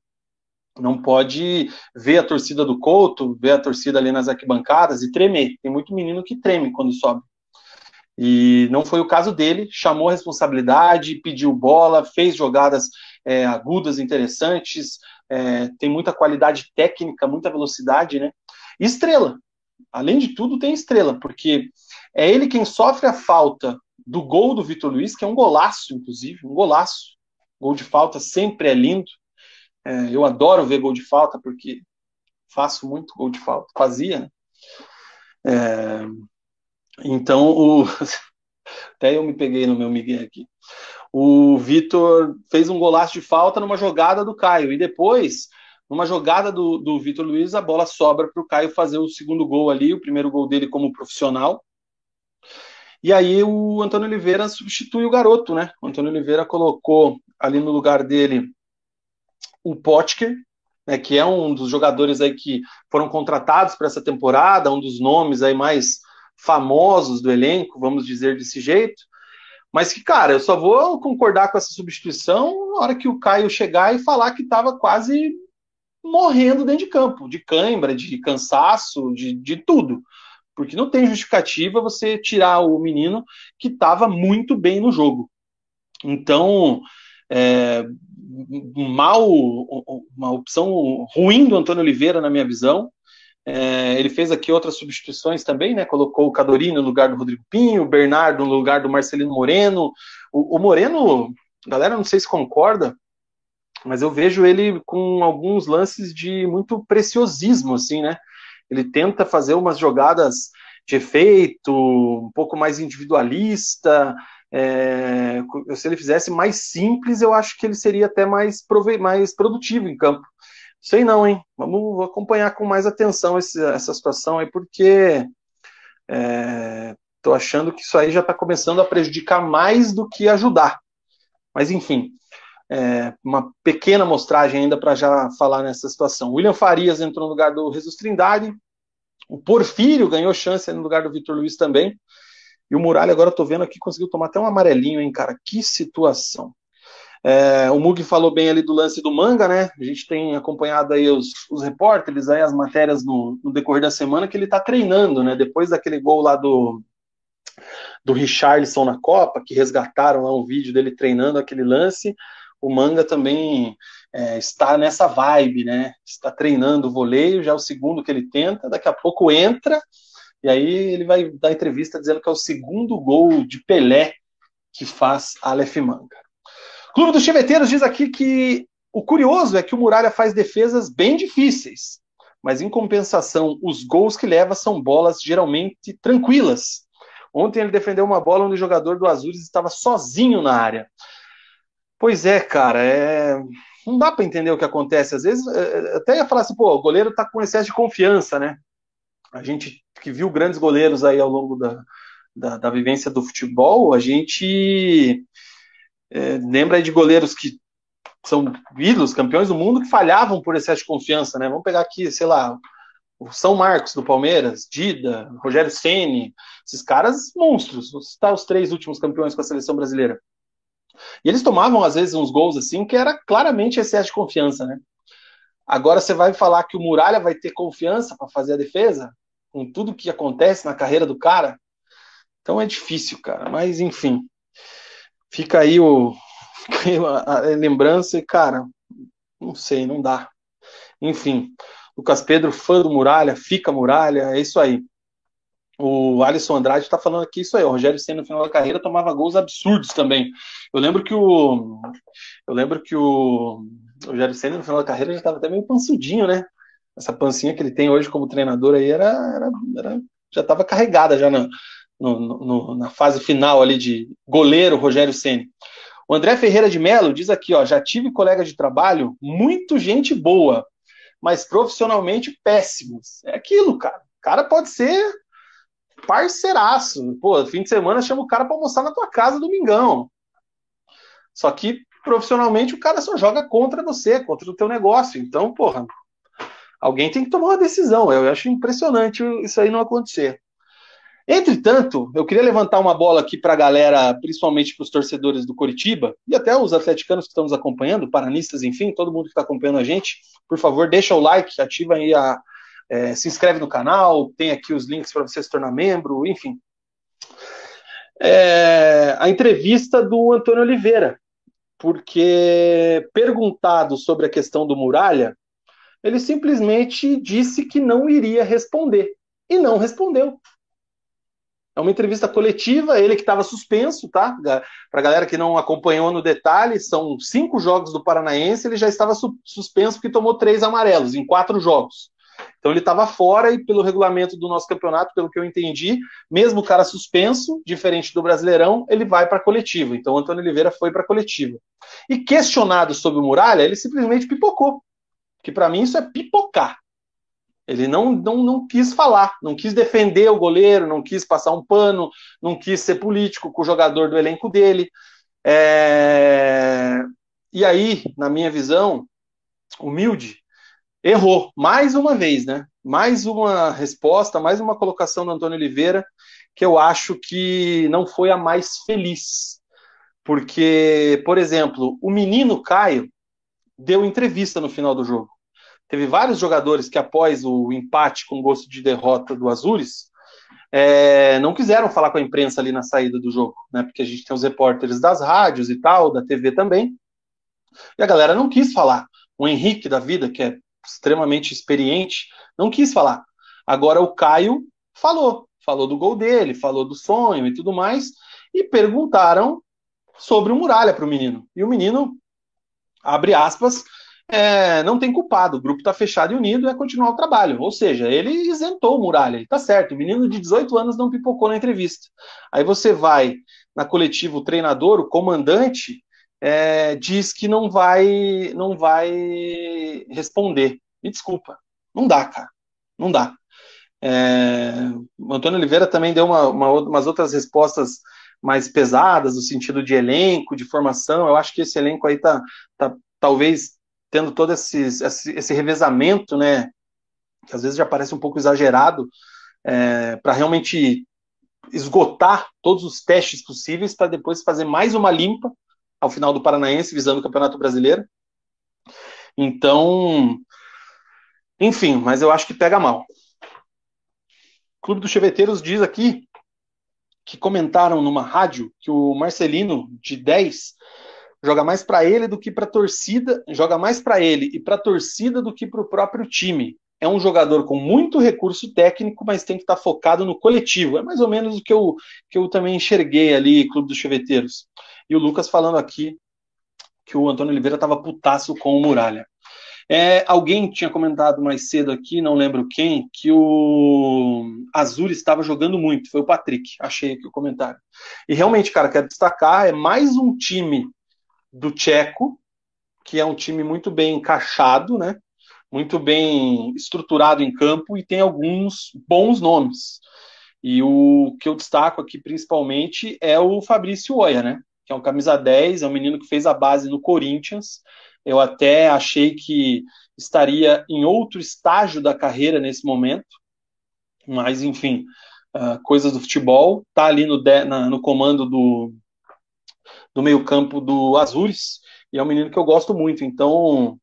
Não pode ver a torcida do Couto, ver a torcida ali nas arquibancadas e tremer. Tem muito menino que treme quando sobe. E não foi o caso dele, chamou a responsabilidade, pediu bola, fez jogadas é, agudas, interessantes, é, tem muita qualidade técnica, muita velocidade, né? Estrela. Além de tudo, tem estrela, porque é ele quem sofre a falta do gol do Vitor Luiz, que é um golaço, inclusive, um golaço. Gol de falta sempre é lindo. É, eu adoro ver gol de falta porque faço muito gol de falta, fazia, né? É, então, o, até eu me peguei no meu Miguel aqui. O Vitor fez um golaço de falta numa jogada do Caio, e depois, numa jogada do, do Vitor Luiz, a bola sobra para o Caio fazer o segundo gol ali, o primeiro gol dele como profissional. E aí o Antônio Oliveira substitui o garoto, né? O Antônio Oliveira colocou ali no lugar dele o Potker, né, que é um dos jogadores aí que foram contratados para essa temporada, um dos nomes aí mais famosos do elenco, vamos dizer desse jeito. Mas que, cara, eu só vou concordar com essa substituição na hora que o Caio chegar e falar que estava quase morrendo dentro de campo, de cãibra, de cansaço, de, de tudo. Porque não tem justificativa você tirar o menino que estava muito bem no jogo. Então, é, mal, uma opção ruim do Antônio Oliveira, na minha visão. É, ele fez aqui outras substituições também, né? Colocou o Cadorino no lugar do Rodrigo Pinho, o Bernardo no lugar do Marcelino Moreno. O, o Moreno, galera, não sei se concorda, mas eu vejo ele com alguns lances de muito preciosismo, assim, né? Ele tenta fazer umas jogadas de efeito, um pouco mais individualista. É, se ele fizesse mais simples, eu acho que ele seria até mais, mais produtivo em campo. Sei não, hein? Vamos acompanhar com mais atenção esse, essa situação aí, porque estou é, achando que isso aí já está começando a prejudicar mais do que ajudar. Mas enfim, é, uma pequena mostragem ainda para já falar nessa situação. William Farias entrou no lugar do Jesus Trindade, o Porfírio ganhou chance no lugar do Vitor Luiz também. E o Muralha, agora eu tô vendo aqui, conseguiu tomar até um amarelinho, hein, cara? Que situação. É, o Mug falou bem ali do lance do manga, né? A gente tem acompanhado aí os, os repórteres, aí as matérias no, no decorrer da semana que ele tá treinando, né? Depois daquele gol lá do, do Richarlison na Copa, que resgataram lá um vídeo dele treinando aquele lance, o manga também é, está nessa vibe, né? Está treinando o voleio, já é o segundo que ele tenta, daqui a pouco entra, e aí ele vai dar entrevista dizendo que é o segundo gol de Pelé que faz Aleph Manga. Clube dos Chiveteiros diz aqui que o curioso é que o Muralha faz defesas bem difíceis, mas em compensação, os gols que leva são bolas geralmente tranquilas. Ontem ele defendeu uma bola onde o jogador do Azures estava sozinho na área. Pois é, cara, é... não dá para entender o que acontece. Às vezes, é, é, até ia falar assim, pô, o goleiro tá com excesso de confiança, né? A gente que viu grandes goleiros aí ao longo da, da, da vivência do futebol, a gente é, lembra de goleiros que são ídolos, campeões do mundo, que falhavam por excesso de confiança, né? Vamos pegar aqui, sei lá, o São Marcos do Palmeiras, Dida, Rogério Ceni, esses caras monstros. Citar os três últimos campeões com a seleção brasileira. E eles tomavam, às vezes, uns gols assim que era claramente excesso de confiança, né? Agora você vai falar que o Muralha vai ter confiança para fazer a defesa, com tudo que acontece na carreira do cara. Então é difícil, cara. Mas enfim, fica aí o a, lembrança e, cara, não sei, não dá. Enfim, Lucas Pedro, fã do Muralha, fica Muralha, é isso aí. O Alisson Andrade está falando aqui isso aí. O Rogério Senna no final da carreira tomava gols absurdos também. Eu lembro que o eu lembro que o, o Rogério Senna no final da carreira já estava até meio pansudinho, né? Essa pancinha que ele tem hoje como treinador aí era, era, era já estava carregada já na, no, no, na fase final ali de goleiro Rogério Ceni. O André Ferreira de Melo diz aqui, ó, já tive colega de trabalho, muito gente boa, mas profissionalmente péssimos. É aquilo, cara. O cara pode ser parceiraço. Pô, fim de semana chama o cara para almoçar na tua casa domingão. Só que profissionalmente o cara só joga contra você, contra o teu negócio. Então, porra, alguém tem que tomar uma decisão. Eu acho impressionante isso aí não acontecer. Entretanto, eu queria levantar uma bola aqui para a galera, principalmente para os torcedores do Coritiba e até os atleticanos que estão nos acompanhando, paranistas, enfim, todo mundo que está acompanhando a gente. Por favor, deixa o like, ativa aí a. É, se inscreve no canal, tem aqui os links para você se tornar membro, enfim. É, a entrevista do Antônio Oliveira, porque perguntado sobre a questão do Muralha, ele simplesmente disse que não iria responder. E não respondeu. É uma entrevista coletiva, ele que estava suspenso, tá? Para a galera que não acompanhou no detalhe, são cinco jogos do Paranaense, ele já estava su suspenso porque tomou três amarelos em quatro jogos. Então ele estava fora e pelo regulamento do nosso campeonato, pelo que eu entendi, mesmo o cara suspenso, diferente do Brasileirão, ele vai para a coletiva. Então Antônio Oliveira foi para a coletiva. E questionado sobre o Muralha, ele simplesmente pipocou. Que para mim isso é pipocar. Ele não, não, não quis falar, não quis defender o goleiro, não quis passar um pano, não quis ser político com o jogador do elenco dele. É... E aí, na minha visão, humilde, errou mais uma vez, né? Mais uma resposta, mais uma colocação do Antônio Oliveira que eu acho que não foi a mais feliz. Porque, por exemplo, o menino Caio deu entrevista no final do jogo. Teve vários jogadores que, após o empate com gosto de derrota do Azures, é, não quiseram falar com a imprensa ali na saída do jogo, né? Porque a gente tem os repórteres das rádios e tal, da TV também. E a galera não quis falar. O Henrique da vida, que é extremamente experiente, não quis falar. Agora o Caio falou, falou do gol dele, falou do sonho e tudo mais, e perguntaram sobre o Muralha para o menino. E o menino, abre aspas, é, não tem culpado, o grupo está fechado e unido, é continuar o trabalho. Ou seja, ele isentou o Muralha, está certo, o menino de 18 anos não pipocou na entrevista. Aí você vai na coletiva, o treinador, o comandante, é, diz que não vai, não vai responder. Me desculpa, não dá, cara, não dá. É, o Antônio Oliveira também deu uma, uma, umas outras respostas mais pesadas, no sentido de elenco, de formação. Eu acho que esse elenco aí tá, tá talvez tendo todo esse, esse, esse revezamento, né? Que às vezes já parece um pouco exagerado, é, para realmente esgotar todos os testes possíveis para depois fazer mais uma limpa ao final do Paranaense, visando o Campeonato Brasileiro. Então, enfim, mas eu acho que pega mal. O Clube dos Cheveteiros diz aqui que comentaram numa rádio que o Marcelino, de 10, joga mais para ele do que para torcida, joga mais para ele e para torcida do que para o próprio time. É um jogador com muito recurso técnico, mas tem que estar tá focado no coletivo. É mais ou menos o que eu, que eu também enxerguei ali, Clube dos Cheveteiros. E o Lucas falando aqui que o Antônio Oliveira estava putaço com o Muralha. É, alguém tinha comentado mais cedo aqui, não lembro quem, que o Azul estava jogando muito. Foi o Patrick, achei aqui o comentário. E realmente, cara, quero destacar, é mais um time do Tcheco, que é um time muito bem encaixado, né? Muito bem estruturado em campo e tem alguns bons nomes. E o que eu destaco aqui principalmente é o Fabrício Oia, né? que é um camisa 10, é um menino que fez a base no Corinthians. Eu até achei que estaria em outro estágio da carreira nesse momento, mas enfim, uh, coisas do futebol. Tá ali no, de, na, no comando do, do meio-campo do Azures, e é um menino que eu gosto muito. Então,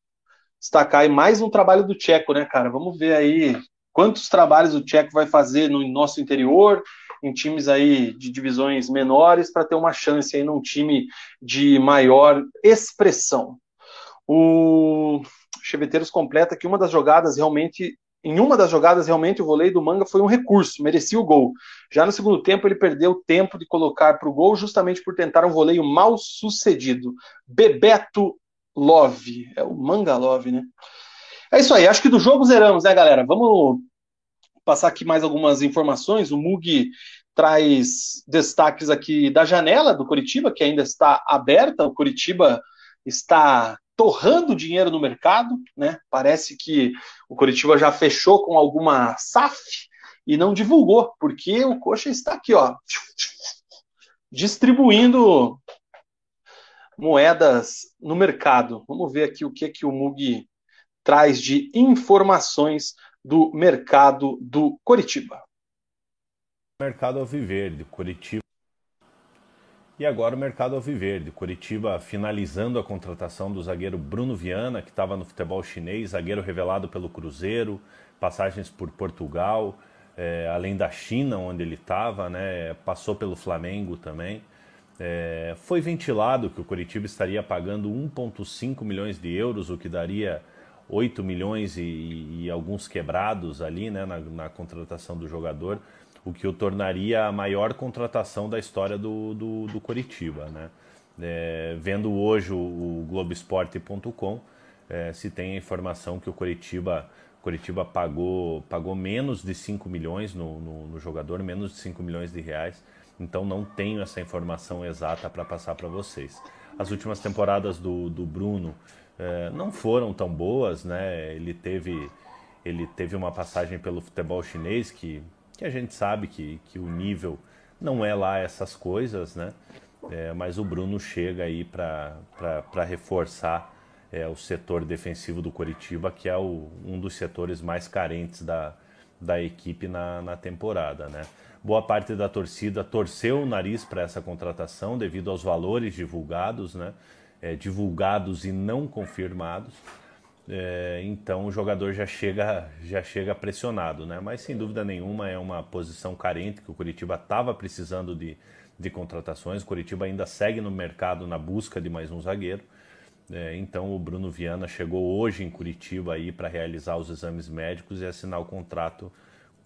destacar aí mais um trabalho do Tcheco, né, cara? Vamos ver aí quantos trabalhos o Tcheco vai fazer no nosso interior, em times aí de divisões menores para ter uma chance aí num time de maior expressão. O Cheveteiros completa que uma das jogadas realmente em uma das jogadas, realmente, o voleio do Manga foi um recurso, merecia o gol. Já no segundo tempo, ele perdeu tempo de colocar para o gol, justamente por tentar um voleio mal sucedido. Bebeto Love. É o Manga Love, né? É isso aí. Acho que do jogo zeramos, né, galera? Vamos passar aqui mais algumas informações. O Mug traz destaques aqui da janela do Curitiba, que ainda está aberta. O Curitiba está torrando dinheiro no mercado, né? Parece que o Curitiba já fechou com alguma SAF e não divulgou, porque o Coxa está aqui, ó, distribuindo moedas no mercado. Vamos ver aqui o que que o Mug traz de informações do mercado do Coritiba. Mercado Alviverde, Coritiba. E agora o mercado Alviverde, Coritiba finalizando a contratação do zagueiro Bruno Viana, que estava no futebol chinês, zagueiro revelado pelo Cruzeiro, passagens por Portugal, é, além da China, onde ele estava, né, passou pelo Flamengo também. É, foi ventilado que o Coritiba estaria pagando 1,5 milhões de euros, o que daria 8 milhões e, e alguns quebrados ali né, na, na, contratação do jogador. O que o tornaria a maior contratação da história do, do, do Coritiba. Né? É, vendo hoje o, o Globoesporte.com, é, se tem a informação que o Coritiba, Coritiba pagou, pagou menos de 5 milhões no, no, no jogador, menos de 5 milhões de reais, então não tenho essa informação exata para passar para vocês. As últimas temporadas do, do Bruno é, não foram tão boas, né? Ele teve, ele teve uma passagem pelo futebol chinês que, que a gente sabe que, que o nível não é lá essas coisas, né? É, mas o Bruno chega aí para reforçar é, o setor defensivo do Coritiba, que é o, um dos setores mais carentes da, da equipe na, na temporada, né? Boa parte da torcida torceu o nariz para essa contratação devido aos valores divulgados, né? É, divulgados e não confirmados. É, então o jogador já chega, já chega pressionado, né? Mas sem dúvida nenhuma é uma posição carente que o Curitiba estava precisando de, de contratações. O Curitiba ainda segue no mercado na busca de mais um zagueiro. É, então o Bruno Viana chegou hoje em Curitiba aí para realizar os exames médicos e assinar o contrato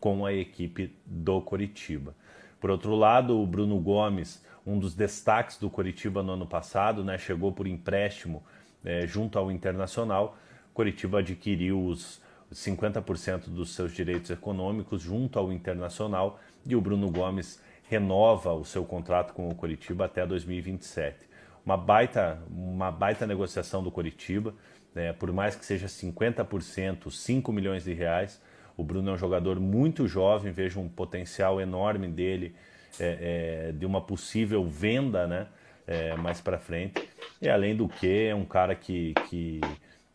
com a equipe do Coritiba. Por outro lado, o Bruno Gomes, um dos destaques do Coritiba no ano passado, né, chegou por empréstimo é, junto ao Internacional. Coritiba adquiriu os 50% dos seus direitos econômicos junto ao Internacional e o Bruno Gomes renova o seu contrato com o Coritiba até 2027. Uma baita, uma baita negociação do Coritiba, né, por mais que seja 50%, 5 milhões de reais, o Bruno é um jogador muito jovem, vejo um potencial enorme dele é, é, de uma possível venda, né? É, mais para frente. E além do que, é um cara que, que,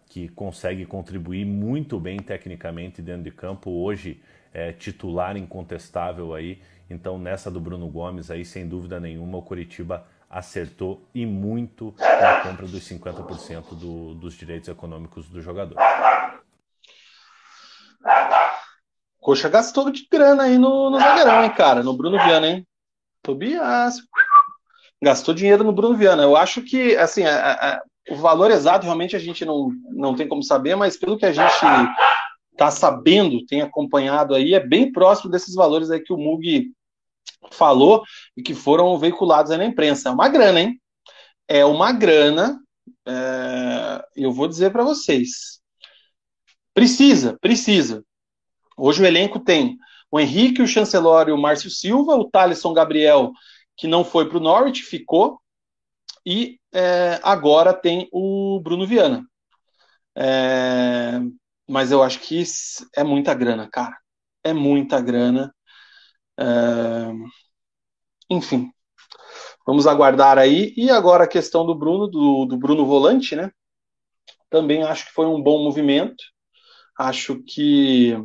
que consegue contribuir muito bem tecnicamente dentro de campo. Hoje é titular incontestável aí. Então, nessa do Bruno Gomes aí, sem dúvida nenhuma, o Curitiba acertou e muito na compra dos 50% do, dos direitos econômicos do jogador. Coxa gastou de grana aí no, no zagueirão, hein, cara? No Bruno Viana, hein? Tobias gastou dinheiro no Bruno Viana. Eu acho que, assim, a, a, o valor exato realmente a gente não, não tem como saber, mas pelo que a gente tá sabendo, tem acompanhado aí, é bem próximo desses valores aí que o Mug falou e que foram veiculados aí na imprensa. É uma grana, hein? É uma grana. É... Eu vou dizer para vocês. Precisa, precisa. Hoje o elenco tem o Henrique, o Chancelor e o Márcio Silva, o Thalisson Gabriel, que não foi para o Norwich, ficou, e é, agora tem o Bruno Viana. É, mas eu acho que é muita grana, cara. É muita grana. É, enfim, vamos aguardar aí. E agora a questão do Bruno, do, do Bruno Volante, né? Também acho que foi um bom movimento. Acho que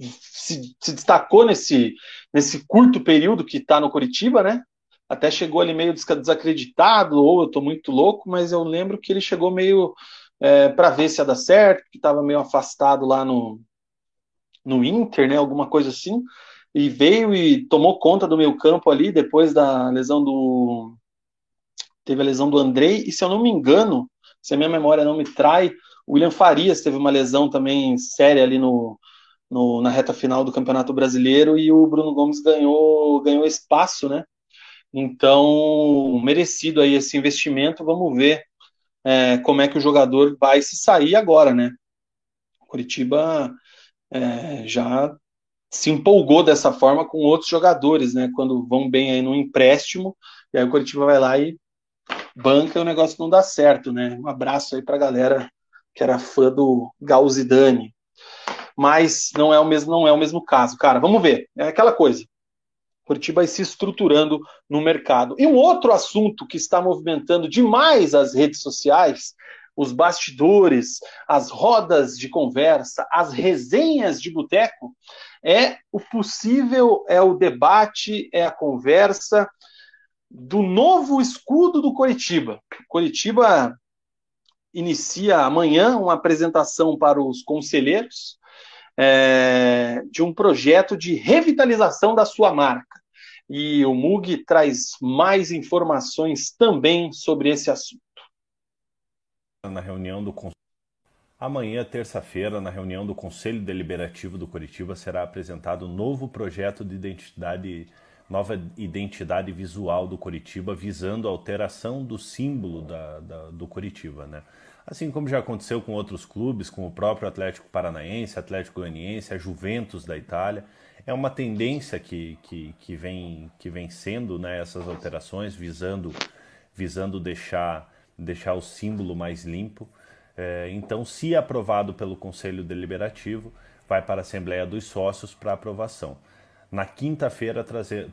se, se destacou nesse, nesse curto período que está no Curitiba, né? Até chegou ali meio desacreditado, ou eu estou muito louco, mas eu lembro que ele chegou meio é, para ver se ia dar certo, que estava meio afastado lá no, no Inter, né? Alguma coisa assim. E veio e tomou conta do meio campo ali, depois da lesão do. Teve a lesão do Andrei, e se eu não me engano, se a minha memória não me trai, o William Farias teve uma lesão também séria ali no, no, na reta final do Campeonato Brasileiro e o Bruno Gomes ganhou, ganhou espaço, né? Então, merecido aí esse investimento. Vamos ver é, como é que o jogador vai se sair agora, né? Curitiba é, já se empolgou dessa forma com outros jogadores, né? Quando vão bem aí no empréstimo, e aí o Curitiba vai lá e banca e o negócio não dá certo, né? Um abraço aí pra galera que era fã do Gauzidani mas não é o mesmo, não é o mesmo caso, cara. Vamos ver, é aquela coisa. Curitiba se estruturando no mercado. E um outro assunto que está movimentando demais as redes sociais, os bastidores, as rodas de conversa, as resenhas de boteco, é o possível, é o debate, é a conversa do novo escudo do Curitiba. Curitiba inicia amanhã uma apresentação para os conselheiros é, de um projeto de revitalização da sua marca. E o Mug traz mais informações também sobre esse assunto. Na reunião do Amanhã, terça-feira, na reunião do Conselho Deliberativo do Curitiba, será apresentado um novo projeto de identidade, nova identidade visual do Curitiba, visando a alteração do símbolo da, da, do Curitiba, né? Assim como já aconteceu com outros clubes, como o próprio Atlético Paranaense, Atlético Goianiense, a Juventus da Itália, é uma tendência que, que, que, vem, que vem sendo né, essas alterações, visando, visando deixar, deixar o símbolo mais limpo. É, então, se aprovado pelo Conselho Deliberativo, vai para a Assembleia dos Sócios para aprovação. Na quinta-feira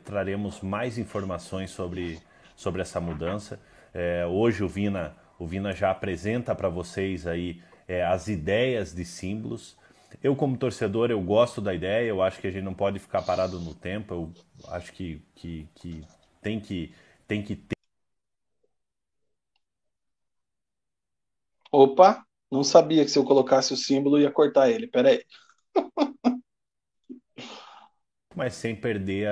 traremos mais informações sobre, sobre essa mudança. É, hoje o Vina, o Vina já apresenta para vocês aí é, as ideias de símbolos. Eu, como torcedor, eu gosto da ideia, eu acho que a gente não pode ficar parado no tempo, eu acho que, que, que tem que tem que ter Opa, não sabia que se eu colocasse o símbolo ia cortar ele. Pera aí. Mas sem perder,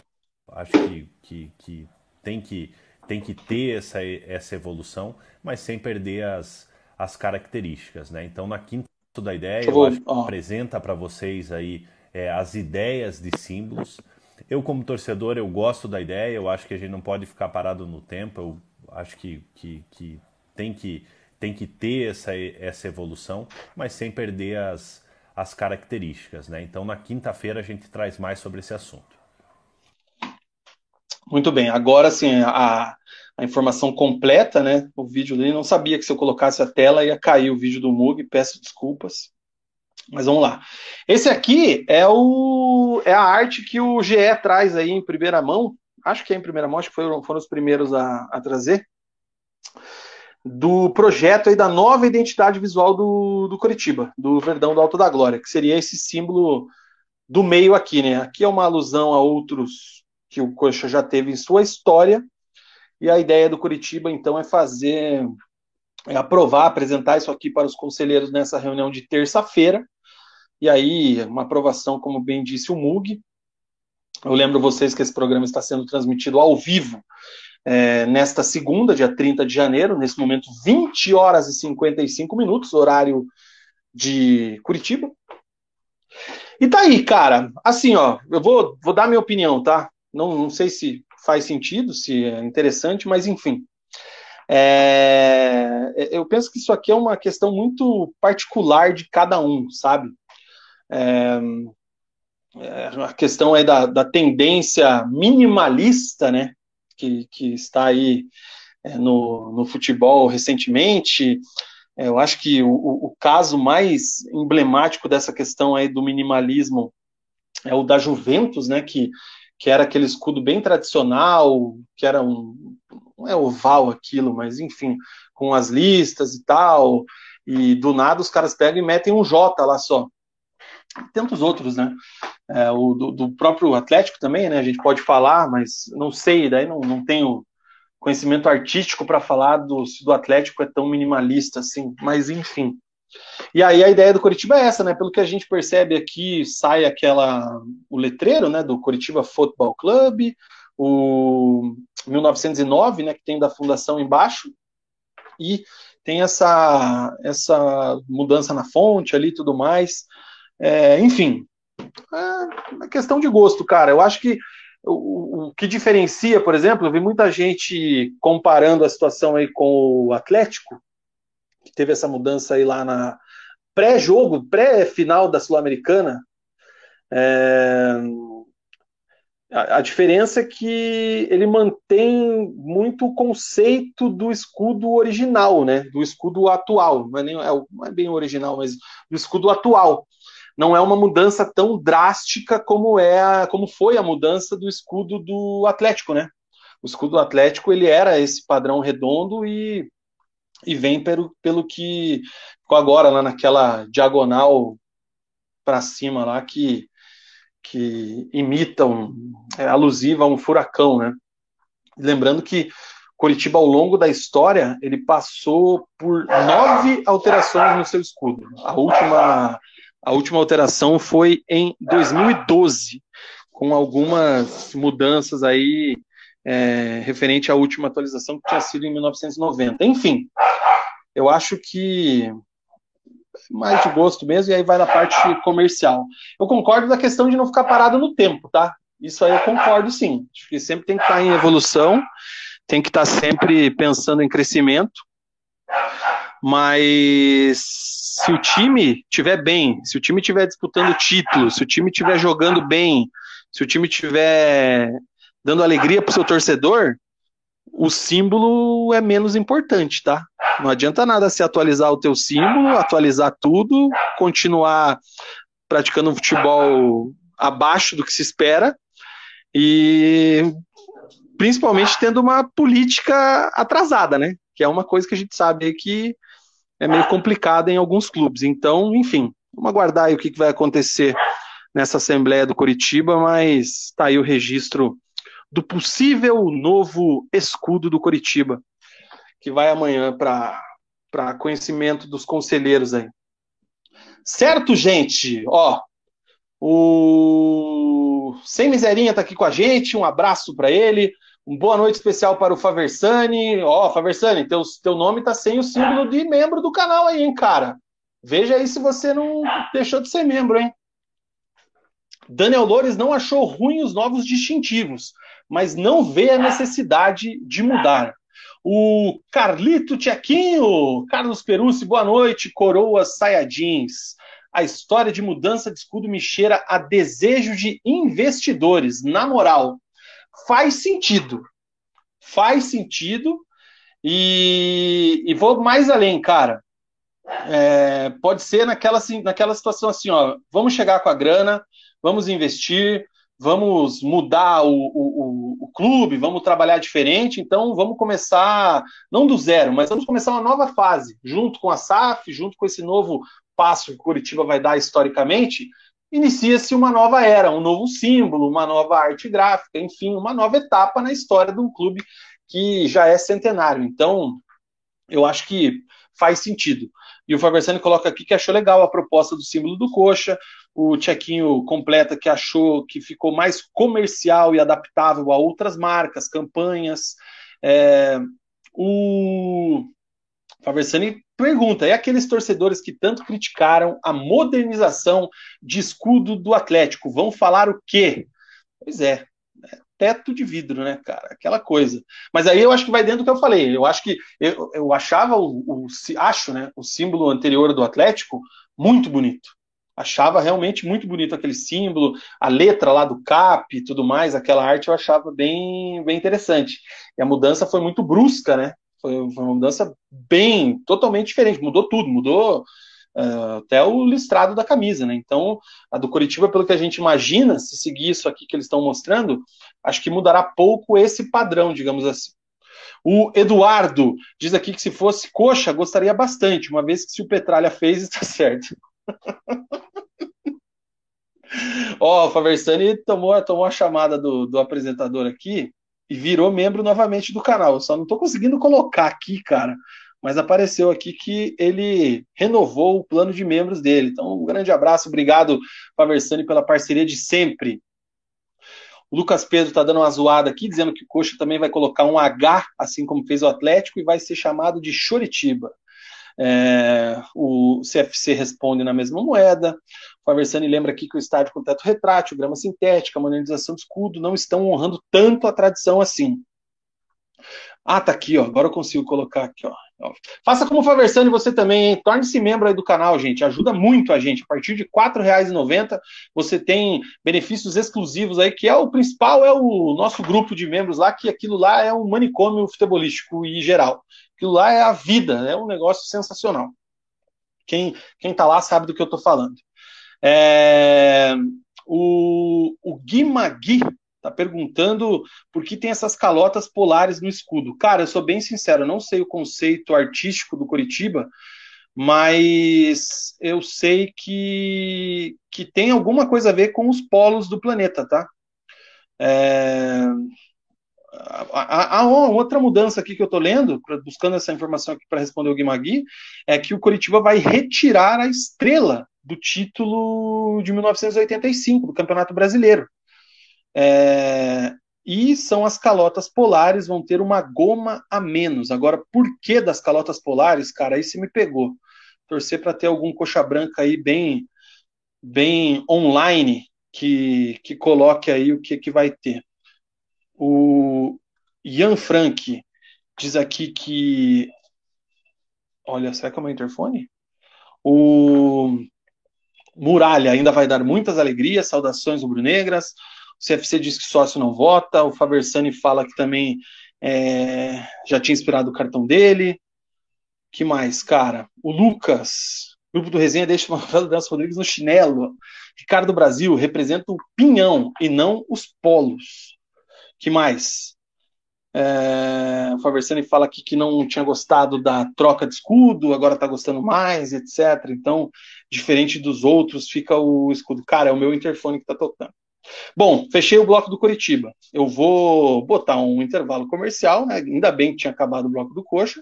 acho que, que, que, tem que tem que ter essa, essa evolução, mas sem perder as, as características, né? Então na quinta da ideia, eu, acho que apresenta para vocês aí é, as ideias de símbolos. Eu como torcedor eu gosto da ideia, eu acho que a gente não pode ficar parado no tempo, eu acho que, que, que tem que tem que ter essa, essa evolução, mas sem perder as, as características. Né? Então, na quinta-feira, a gente traz mais sobre esse assunto. Muito bem, agora sim, a, a informação completa, né? O vídeo dele, não sabia que se eu colocasse a tela ia cair o vídeo do Mug, peço desculpas. Mas vamos lá. Esse aqui é, o, é a arte que o GE traz aí em primeira mão. Acho que é em primeira mão, acho que foram, foram os primeiros a, a trazer do projeto aí da nova identidade visual do, do Curitiba, do Verdão do Alto da Glória, que seria esse símbolo do meio aqui, né? Aqui é uma alusão a outros que o Coxa já teve em sua história, e a ideia do Curitiba, então, é fazer, é aprovar, apresentar isso aqui para os conselheiros nessa reunião de terça-feira, e aí, uma aprovação, como bem disse o MUG. Eu lembro vocês que esse programa está sendo transmitido ao vivo é, nesta segunda, dia 30 de janeiro, nesse momento 20 horas e 55 minutos, horário de Curitiba. E tá aí, cara, assim, ó, eu vou, vou dar minha opinião, tá? Não, não sei se faz sentido, se é interessante, mas enfim. É, eu penso que isso aqui é uma questão muito particular de cada um, sabe? É, é a questão é da, da tendência minimalista, né? que, que está aí é, no, no futebol recentemente. É, eu acho que o, o, caso mais emblemático dessa questão aí do minimalismo é o da Juventus, né, que, que era aquele escudo bem tradicional, que era um, não é oval aquilo, mas enfim, com as listas e tal, e do nada os caras pegam e metem um J lá só. Tantos outros, né? É, o do, do, próprio Atlético também, né? A gente pode falar, mas não sei, daí não, não tenho conhecimento artístico para falar do, se do Atlético é tão minimalista assim, mas enfim. E aí a ideia do Curitiba é essa, né? Pelo que a gente percebe aqui, sai aquela o letreiro, né, do Curitiba Football Club, o 1909, né, que tem da fundação embaixo, e tem essa essa mudança na fonte ali, tudo mais. É, enfim, é uma questão de gosto, cara. Eu acho que o, o, que diferencia, por exemplo, eu vi muita gente comparando a situação aí com o Atlético, que teve essa mudança aí lá na pré-jogo, pré-final da Sul-Americana. É, a, diferença é que ele mantém muito o conceito do escudo original, né? Do escudo atual. Não é, nem, é, não é bem original, mas do escudo atual não é uma mudança tão drástica como é a, como foi a mudança do escudo do Atlético, né? O escudo do Atlético ele era esse padrão redondo e, e vem pelo, pelo que ficou agora lá naquela diagonal para cima lá que que imitam é alusiva a um furacão, né? Lembrando que Curitiba, ao longo da história, ele passou por nove alterações no seu escudo. A última a última alteração foi em 2012, com algumas mudanças aí é, referente à última atualização que tinha sido em 1990. Enfim, eu acho que mais de gosto mesmo, e aí vai na parte comercial. Eu concordo da questão de não ficar parado no tempo, tá? Isso aí eu concordo sim. Acho que sempre tem que estar em evolução, tem que estar sempre pensando em crescimento. Mas se o time tiver bem, se o time estiver disputando título, se o time estiver jogando bem, se o time estiver dando alegria para o seu torcedor, o símbolo é menos importante, tá? Não adianta nada se atualizar o teu símbolo, atualizar tudo, continuar praticando um futebol abaixo do que se espera e principalmente tendo uma política atrasada, né? Que é uma coisa que a gente sabe que é meio complicada em alguns clubes. Então, enfim, vamos aguardar aí o que vai acontecer nessa Assembleia do Curitiba, mas está aí o registro do possível novo escudo do Curitiba, que vai amanhã para conhecimento dos conselheiros aí. Certo, gente? Ó, o Sem Miserinha tá aqui com a gente, um abraço para ele. Um boa noite especial para o Faversani. Ó, Faversani, teu, teu nome tá sem o símbolo de membro do canal aí, hein, cara? Veja aí se você não deixou de ser membro, hein? Daniel Loures não achou ruim os novos distintivos, mas não vê a necessidade de mudar. O Carlito Tchequinho, Carlos Perucci, boa noite, Coroas Sayajins. A história de mudança de escudo me cheira a desejo de investidores, na moral. Faz sentido. Faz sentido. E, e vou mais além, cara. É, pode ser naquela, assim, naquela situação assim, ó, vamos chegar com a grana, vamos investir, vamos mudar o, o, o, clube, vamos trabalhar diferente, então vamos começar, não do zero, mas vamos começar uma nova fase, junto com a SAF, junto com esse novo passo que Curitiba vai dar historicamente, inicia-se uma nova era, um novo símbolo, uma nova arte gráfica, enfim, uma nova etapa na história de um clube que já é centenário. Então, eu acho que faz sentido. E o Fabersani coloca aqui que achou legal a proposta do símbolo do coxa, o Tchequinho completa que achou que ficou mais comercial e adaptável a outras marcas, campanhas. É, o Faversani pergunta: é aqueles torcedores que tanto criticaram a modernização de escudo do Atlético vão falar o quê? Pois é, é, teto de vidro, né, cara? Aquela coisa. Mas aí eu acho que vai dentro do que eu falei. Eu acho que eu, eu achava o, o acho, né, o símbolo anterior do Atlético muito bonito achava realmente muito bonito aquele símbolo, a letra lá do cap e tudo mais, aquela arte eu achava bem, bem interessante. E a mudança foi muito brusca, né? Foi, uma mudança bem, totalmente diferente, mudou tudo, mudou uh, até o listrado da camisa, né? Então, a do Curitiba, pelo que a gente imagina, se seguir isso aqui que eles estão mostrando, acho que mudará pouco esse padrão, digamos assim. O Eduardo diz aqui que se fosse coxa, gostaria bastante, uma vez que se o Petralha fez, está certo. Ó, oh, o Faversani tomou, tomou a chamada do, do apresentador aqui e virou membro novamente do canal. Eu só não estou conseguindo colocar aqui, cara. Mas apareceu aqui que ele renovou o plano de membros dele. Então, um grande abraço, obrigado, Faversani, pela parceria de sempre. O Lucas Pedro está dando uma zoada aqui, dizendo que o Coxa também vai colocar um H, assim como fez o Atlético, e vai ser chamado de Choritiba. É, o CFC responde na mesma moeda. O Faversani lembra aqui que o estádio com teto retrátil, grama sintética, modernização de escudo não estão honrando tanto a tradição assim. Ah, tá aqui, ó. Agora eu consigo colocar aqui, ó. Faça como o Faversani você também? Torne-se membro aí do canal, gente. Ajuda muito a gente. A partir de R$ 4,90 você tem benefícios exclusivos aí, que é o principal, é o nosso grupo de membros lá, que aquilo lá é um manicômio futebolístico e geral. Aquilo lá é a vida, é um negócio sensacional. Quem, quem tá lá sabe do que eu tô falando. É, o, o Gui Magui tá perguntando por que tem essas calotas polares no escudo. Cara, eu sou bem sincero, eu não sei o conceito artístico do Curitiba, mas eu sei que, que tem alguma coisa a ver com os polos do planeta, tá? É, Há outra mudança aqui que eu estou lendo, buscando essa informação aqui para responder o Guimagui, é que o Curitiba vai retirar a estrela do título de 1985, do Campeonato Brasileiro. É, e são as calotas polares, vão ter uma goma a menos. Agora, por que das calotas polares, cara? Aí você me pegou. torcer para ter algum coxa branca aí bem, bem online que, que coloque aí o que, que vai ter. O Ian Frank diz aqui que. Olha, será que é o meu interfone? O Muralha ainda vai dar muitas alegrias, saudações rubro-negras. O CFC diz que sócio não vota. O Faversani fala que também é, já tinha inspirado o cartão dele. que mais, cara? O Lucas, grupo do Resenha deixa o Manuel Dança Rodrigues no chinelo. Ricardo Brasil representa o pinhão e não os polos. Que mais? É, o Faversani fala aqui que não tinha gostado da troca de escudo, agora está gostando mais, etc. Então, diferente dos outros, fica o escudo. Cara, é o meu interfone que está tocando. Bom, fechei o bloco do Curitiba. Eu vou botar um intervalo comercial, né? ainda bem que tinha acabado o bloco do Coxa,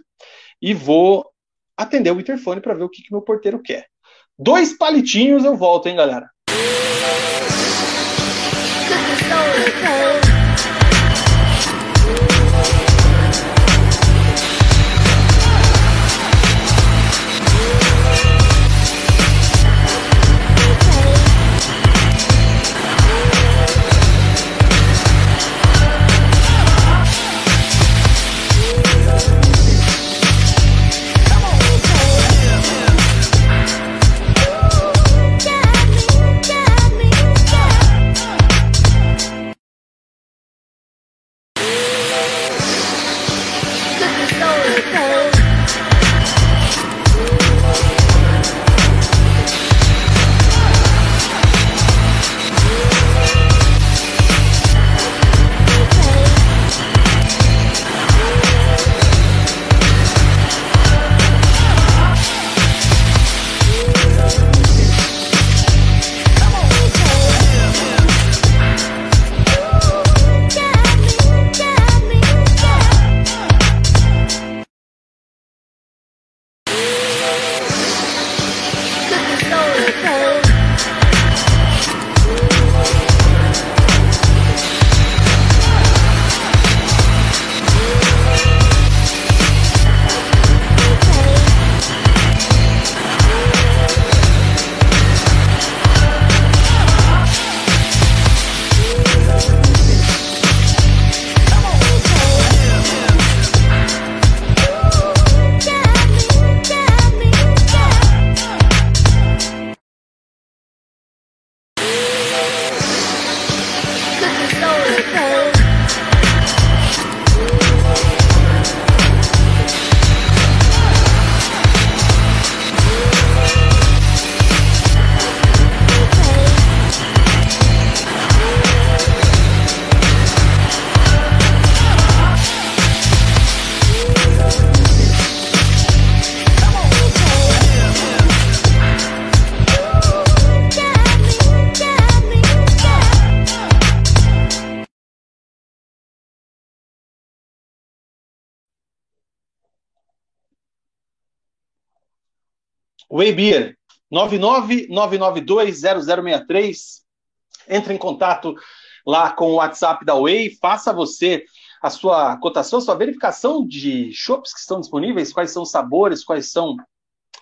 e vou atender o interfone para ver o que, que meu porteiro quer. Dois palitinhos eu volto, hein, galera? Waybeer, 999920063. Entre em contato lá com o WhatsApp da Way, faça você a sua cotação, sua verificação de shops que estão disponíveis, quais são os sabores, quais são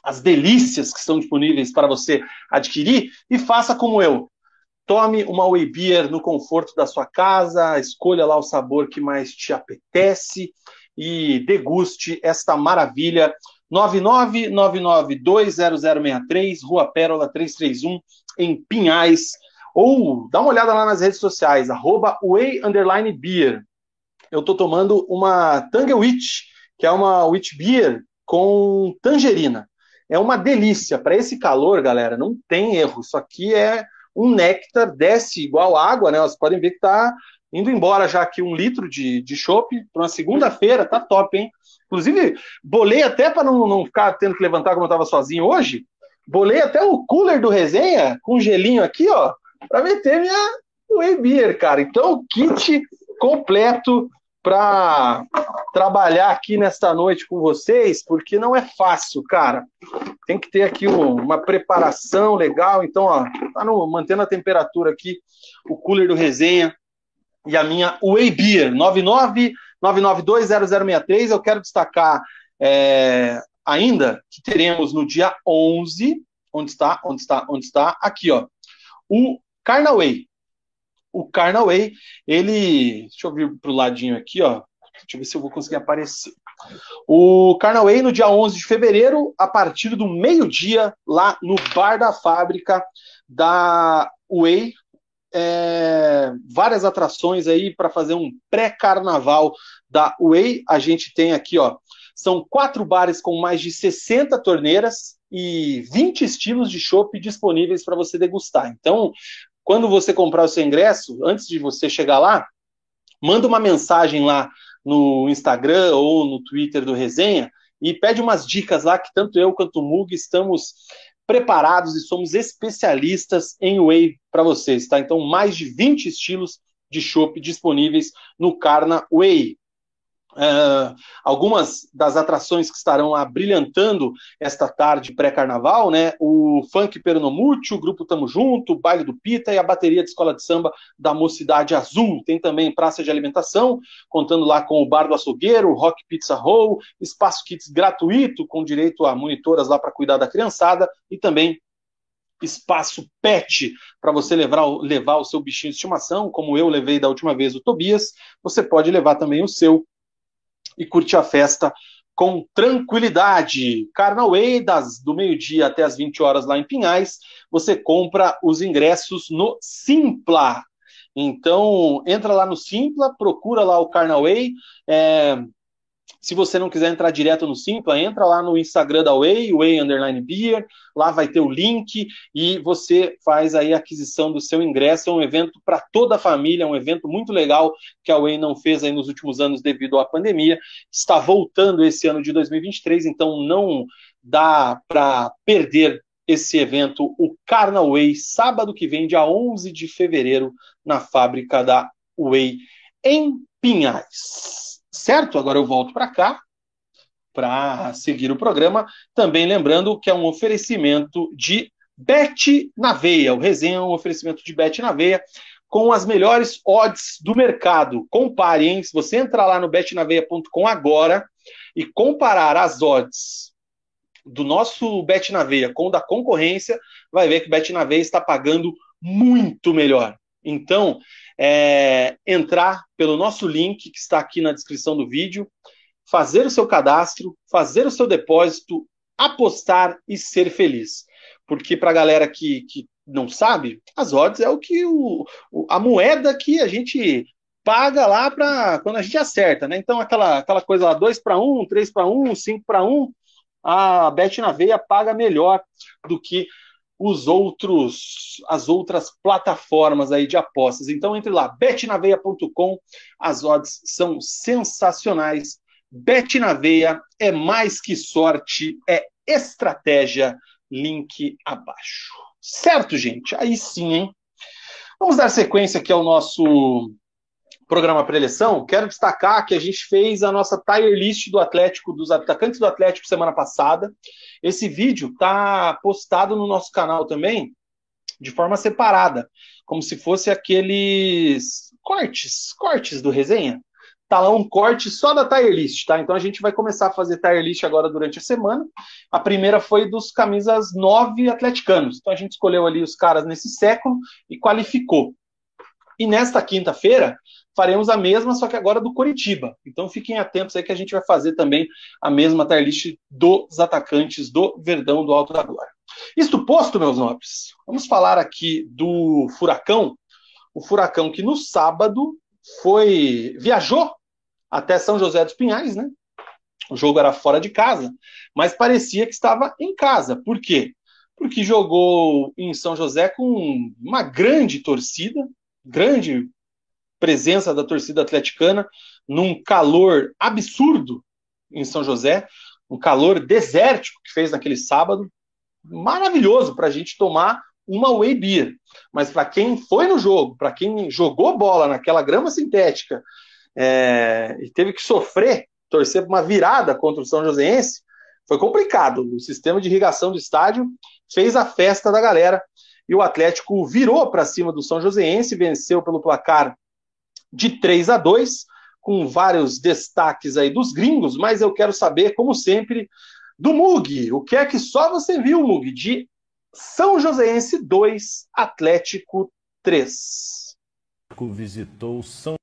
as delícias que estão disponíveis para você adquirir e faça como eu. Tome uma Whey Beer no conforto da sua casa, escolha lá o sabor que mais te apetece e deguste esta maravilha 999920063, Rua Pérola 331, em Pinhais. Ou dá uma olhada lá nas redes sociais, arroba Way Beer. Eu estou tomando uma Tanga Witch, que é uma Witch Beer com tangerina. É uma delícia. Para esse calor, galera, não tem erro. Isso aqui é um néctar, desce igual água, né? Vocês podem ver que está indo embora já aqui um litro de, de chopp para uma segunda-feira, tá top, hein? Inclusive, bolei até para não, não ficar tendo que levantar como eu estava sozinho hoje. Bolei até o cooler do resenha com gelinho aqui, ó, para meter minha whey beer, cara. Então, kit completo para trabalhar aqui nesta noite com vocês, porque não é fácil, cara. Tem que ter aqui um, uma preparação legal. Então, ó, tá no, mantendo a temperatura aqui, o cooler do resenha e a minha Whey Beer 99 9920063. Eu quero destacar é, ainda que teremos no dia 11, onde está, onde está, onde está, aqui, ó, o Carnaway. O Carnaway, ele, deixa eu vir pro ladinho aqui, ó, deixa eu ver se eu vou conseguir aparecer. O Carnaway no dia 11 de fevereiro, a partir do meio-dia, lá no Bar da Fábrica da Way, é, várias atrações aí para fazer um pré-carnaval da Way. A gente tem aqui, ó, são quatro bares com mais de 60 torneiras e 20 estilos de chopp disponíveis para você degustar. Então, quando você comprar o seu ingresso, antes de você chegar lá, manda uma mensagem lá no Instagram ou no Twitter do Resenha e pede umas dicas lá que tanto eu quanto o Mug estamos preparados e somos especialistas em whey para vocês, tá? Então, mais de 20 estilos de chopp disponíveis no Carna Whey. Uh, algumas das atrações que estarão lá brilhantando esta tarde pré-carnaval, né? O Funk Pernomútil, o Grupo Tamo Junto, o Baile do Pita e a bateria de escola de samba da Mocidade Azul. Tem também praça de alimentação, contando lá com o Bar do Açougueiro, Rock Pizza Roll, espaço kits gratuito, com direito a monitoras lá para cuidar da criançada e também espaço pet para você levar, levar o seu bichinho de estimação, como eu levei da última vez o Tobias, você pode levar também o seu e curtir a festa com tranquilidade. Carnaway, das, do meio-dia até as 20 horas lá em Pinhais, você compra os ingressos no Simpla. Então, entra lá no Simpla, procura lá o Carnaway, é, se você não quiser entrar direto no Simpla, entra lá no Instagram da Way, Way Underline Beer, lá vai ter o link e você faz aí a aquisição do seu ingresso. É um evento para toda a família, é um evento muito legal que a Way não fez aí nos últimos anos devido à pandemia. Está voltando esse ano de 2023, então não dá para perder esse evento, o Carnal Way, sábado que vem, dia 11 de fevereiro, na fábrica da Way em Pinhais. Certo? Agora eu volto para cá para seguir o programa. Também lembrando que é um oferecimento de Bet na Veia. O resenha é um oferecimento de Bet na Veia com as melhores odds do mercado. Compare, hein? Se você entrar lá no betnaveia.com agora e comparar as odds do nosso Bet na Veia com o da concorrência, vai ver que o Bet na Veia está pagando muito melhor. Então, é, entrar pelo nosso link que está aqui na descrição do vídeo, fazer o seu cadastro, fazer o seu depósito, apostar e ser feliz. Porque para a galera que, que não sabe, as odds é o que o, a moeda que a gente paga lá para quando a gente acerta, né? Então aquela, aquela coisa lá, 2 para 1, 3 para 1, 5 para 1, a Bet na Veia paga melhor do que os outros, as outras plataformas aí de apostas. Então entre lá, betnaveia.com, as odds são sensacionais. Bet na veia é mais que sorte, é estratégia. Link abaixo. Certo, gente? Aí sim, hein? Vamos dar sequência aqui ao nosso programa preleção. Quero destacar que a gente fez a nossa tier list do Atlético, dos atacantes do Atlético semana passada. Esse vídeo está postado no nosso canal também, de forma separada, como se fosse aqueles cortes, cortes do resenha. Tá lá um corte só da tier list, tá? Então a gente vai começar a fazer tier list agora durante a semana. A primeira foi dos camisas 9 atleticanos. Então a gente escolheu ali os caras nesse século e qualificou. E nesta quinta-feira, faremos a mesma, só que agora do Coritiba. Então fiquem atentos aí que a gente vai fazer também a mesma tier list dos atacantes do Verdão do Alto da Glória. Isto posto, meus nobres, vamos falar aqui do Furacão. O Furacão que no sábado foi viajou até São José dos Pinhais, né? O jogo era fora de casa, mas parecia que estava em casa. Por quê? Porque jogou em São José com uma grande torcida, grande presença da torcida atleticana num calor absurdo em São José, um calor desértico que fez naquele sábado, maravilhoso para a gente tomar uma whey beer. Mas para quem foi no jogo, para quem jogou bola naquela grama sintética é, e teve que sofrer, torcer para uma virada contra o São Joséense, foi complicado. O sistema de irrigação do estádio fez a festa da galera e o Atlético virou para cima do São Joséense, venceu pelo placar de 3 a 2, com vários destaques aí dos gringos, mas eu quero saber, como sempre, Do Mug, o que é que só você viu, Mug? De São Joséense 2, Atlético 3. Visitou São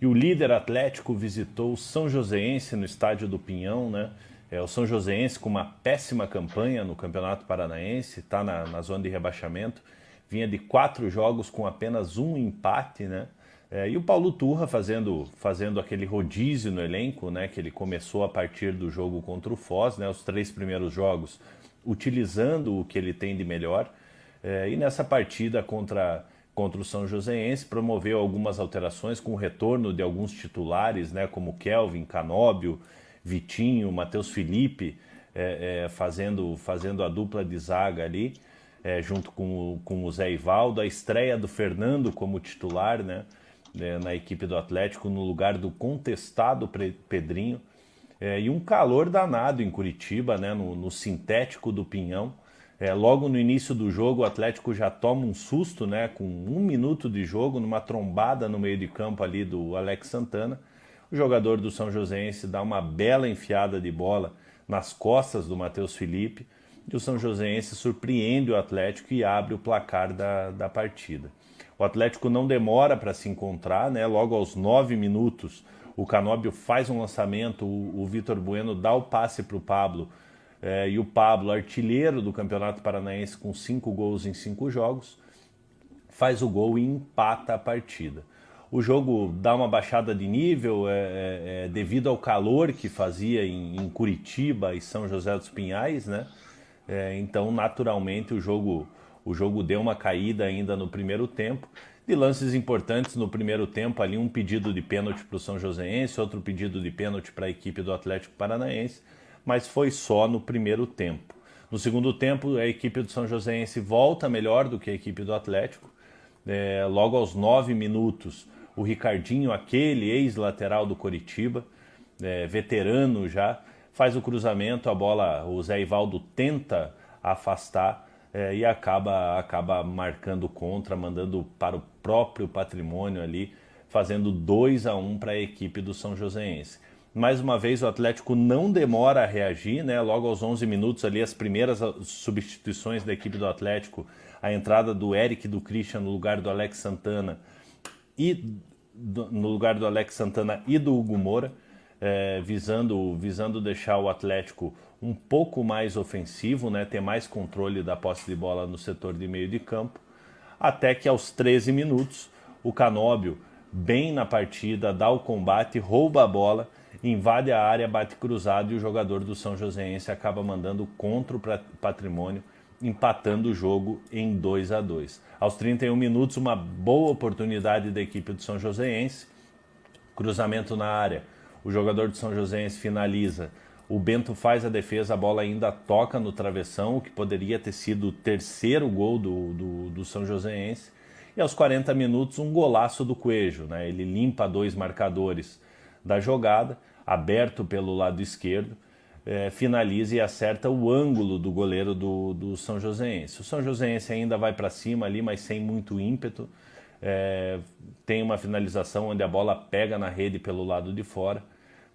e o líder Atlético visitou o São Joséense no estádio do Pinhão, né? É, o São Joséense com uma péssima campanha no Campeonato Paranaense, está na, na, zona de rebaixamento, vinha de quatro jogos com apenas um empate, né? É, e o Paulo Turra fazendo, fazendo aquele rodízio no elenco, né? Que ele começou a partir do jogo contra o Foz, né? Os três primeiros jogos utilizando o que ele tem de melhor. É, e nessa partida contra contra o São Joséense, promoveu algumas alterações com o retorno de alguns titulares, né, como Kelvin, Canóbio, Vitinho, Matheus Felipe, é, é, fazendo, fazendo a dupla de zaga ali, é, junto com com o Zé Ivaldo, a estreia do Fernando como titular né, é, na equipe do Atlético, no lugar do contestado Pedrinho, é, e um calor danado em Curitiba, né, no, no sintético do Pinhão, é, logo no início do jogo, o Atlético já toma um susto, né? Com um minuto de jogo, numa trombada no meio de campo ali do Alex Santana. O jogador do São Joséense dá uma bela enfiada de bola nas costas do Matheus Felipe. E o São Joséense surpreende o Atlético e abre o placar da, da partida. O Atlético não demora para se encontrar, né? Logo aos nove minutos, o Canóbio faz um lançamento, o, o Vitor Bueno dá o passe para o Pablo é, e o Pablo, artilheiro do Campeonato Paranaense com cinco gols em cinco jogos, faz o gol e empata a partida. O jogo dá uma baixada de nível é, é, é, devido ao calor que fazia em, em, Curitiba e São José dos Pinhais, né? É, então, naturalmente, o jogo, o jogo deu uma caída ainda no primeiro tempo. De lances importantes no primeiro tempo, ali um pedido de pênalti para o São Joséense, outro pedido de pênalti para a equipe do Atlético Paranaense mas foi só no primeiro tempo. No segundo tempo, a equipe do São Joséense volta melhor do que a equipe do Atlético. É, logo aos nove minutos, o Ricardinho, aquele ex-lateral do Coritiba, é, veterano já, faz o cruzamento, a bola, o Zé Ivaldo tenta afastar é, e acaba, acaba marcando contra, mandando para o próprio patrimônio ali, fazendo 2 a 1 um para a equipe do São Joséense. Mais uma vez, o Atlético não demora a reagir, né? Logo aos 11 minutos ali, as primeiras substituições da equipe do Atlético, a entrada do Eric do Christian no lugar do Alex Santana e do, no lugar do Alex Santana e do Hugo Moura, é, visando, visando deixar o Atlético um pouco mais ofensivo, né? Ter mais controle da posse de bola no setor de meio de campo, até que aos 13 minutos o Canóbio, bem na partida, dá o combate, rouba a bola invade a área, bate cruzado e o jogador do São Joséense acaba mandando contra o patrimônio, empatando o jogo em 2 a 2. Aos 31 minutos, uma boa oportunidade da equipe do São Joséense, cruzamento na área. O jogador do São Joséense finaliza. O Bento faz a defesa, a bola ainda toca no travessão, o que poderia ter sido o terceiro gol do, do, do São Joséense. E aos 40 minutos, um golaço do Coelho. Né? Ele limpa dois marcadores da jogada aberto pelo lado esquerdo, é, finaliza e acerta o ângulo do goleiro do, do São Joséense. O São Joséense ainda vai para cima ali, mas sem muito ímpeto. É, tem uma finalização onde a bola pega na rede pelo lado de fora,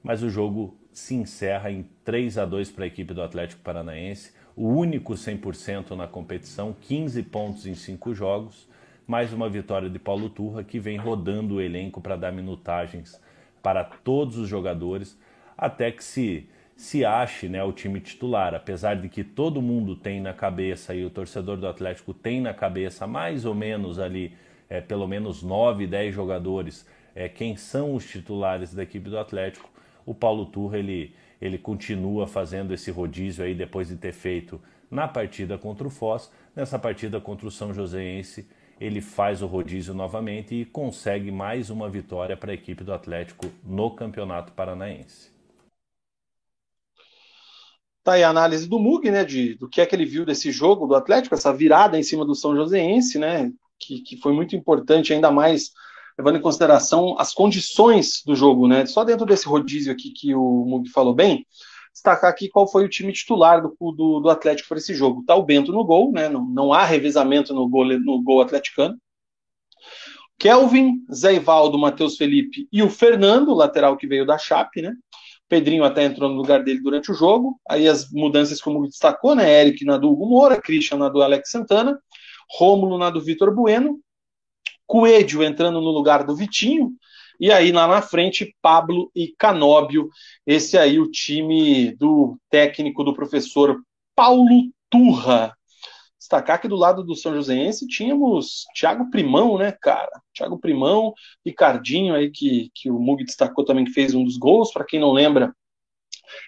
mas o jogo se encerra em 3 a 2 para a equipe do Atlético Paranaense, o único 100% na competição, 15 pontos em 5 jogos, mais uma vitória de Paulo Turra que vem rodando o elenco para dar minutagens para todos os jogadores até que se se ache né, o time titular, apesar de que todo mundo tem na cabeça e o torcedor do Atlético tem na cabeça mais ou menos ali, é, pelo menos 9, 10 jogadores, é, quem são os titulares da equipe do Atlético, o Paulo Turra ele, ele continua fazendo esse rodízio aí depois de ter feito na partida contra o Foz, nessa partida contra o São Joséense ele faz o rodízio novamente e consegue mais uma vitória para a equipe do Atlético no Campeonato Paranaense. Tá aí a análise do Mug, né, de, do que é que ele viu desse jogo do Atlético, essa virada em cima do São Joséense, né, que, que foi muito importante, ainda mais levando em consideração as condições do jogo, né, só dentro desse rodízio aqui que o Mug falou bem, destacar aqui qual foi o time titular do, do, do Atlético para esse jogo. Tá o Bento no gol, né? Não, não há revezamento no gol, no gol atleticano. Kelvin, Zé Ivaldo, Matheus Felipe e o Fernando, lateral que veio da Chape, né? Pedrinho até entrou no lugar dele durante o jogo. Aí as mudanças que o Mugi destacou, né? Eric na do Hugo Moura, Christian na do Alex Santana, Rômulo na do Vitor Bueno, Coelho entrando no lugar do Vitinho, e aí lá na frente, Pablo e Canóbio. Esse aí, o time do técnico do professor Paulo Turra. Destacar que do lado do São Joséense tínhamos Thiago Primão, né, cara? Thiago Primão, Ricardinho aí que, que o Mug destacou também que fez um dos gols, para quem não lembra,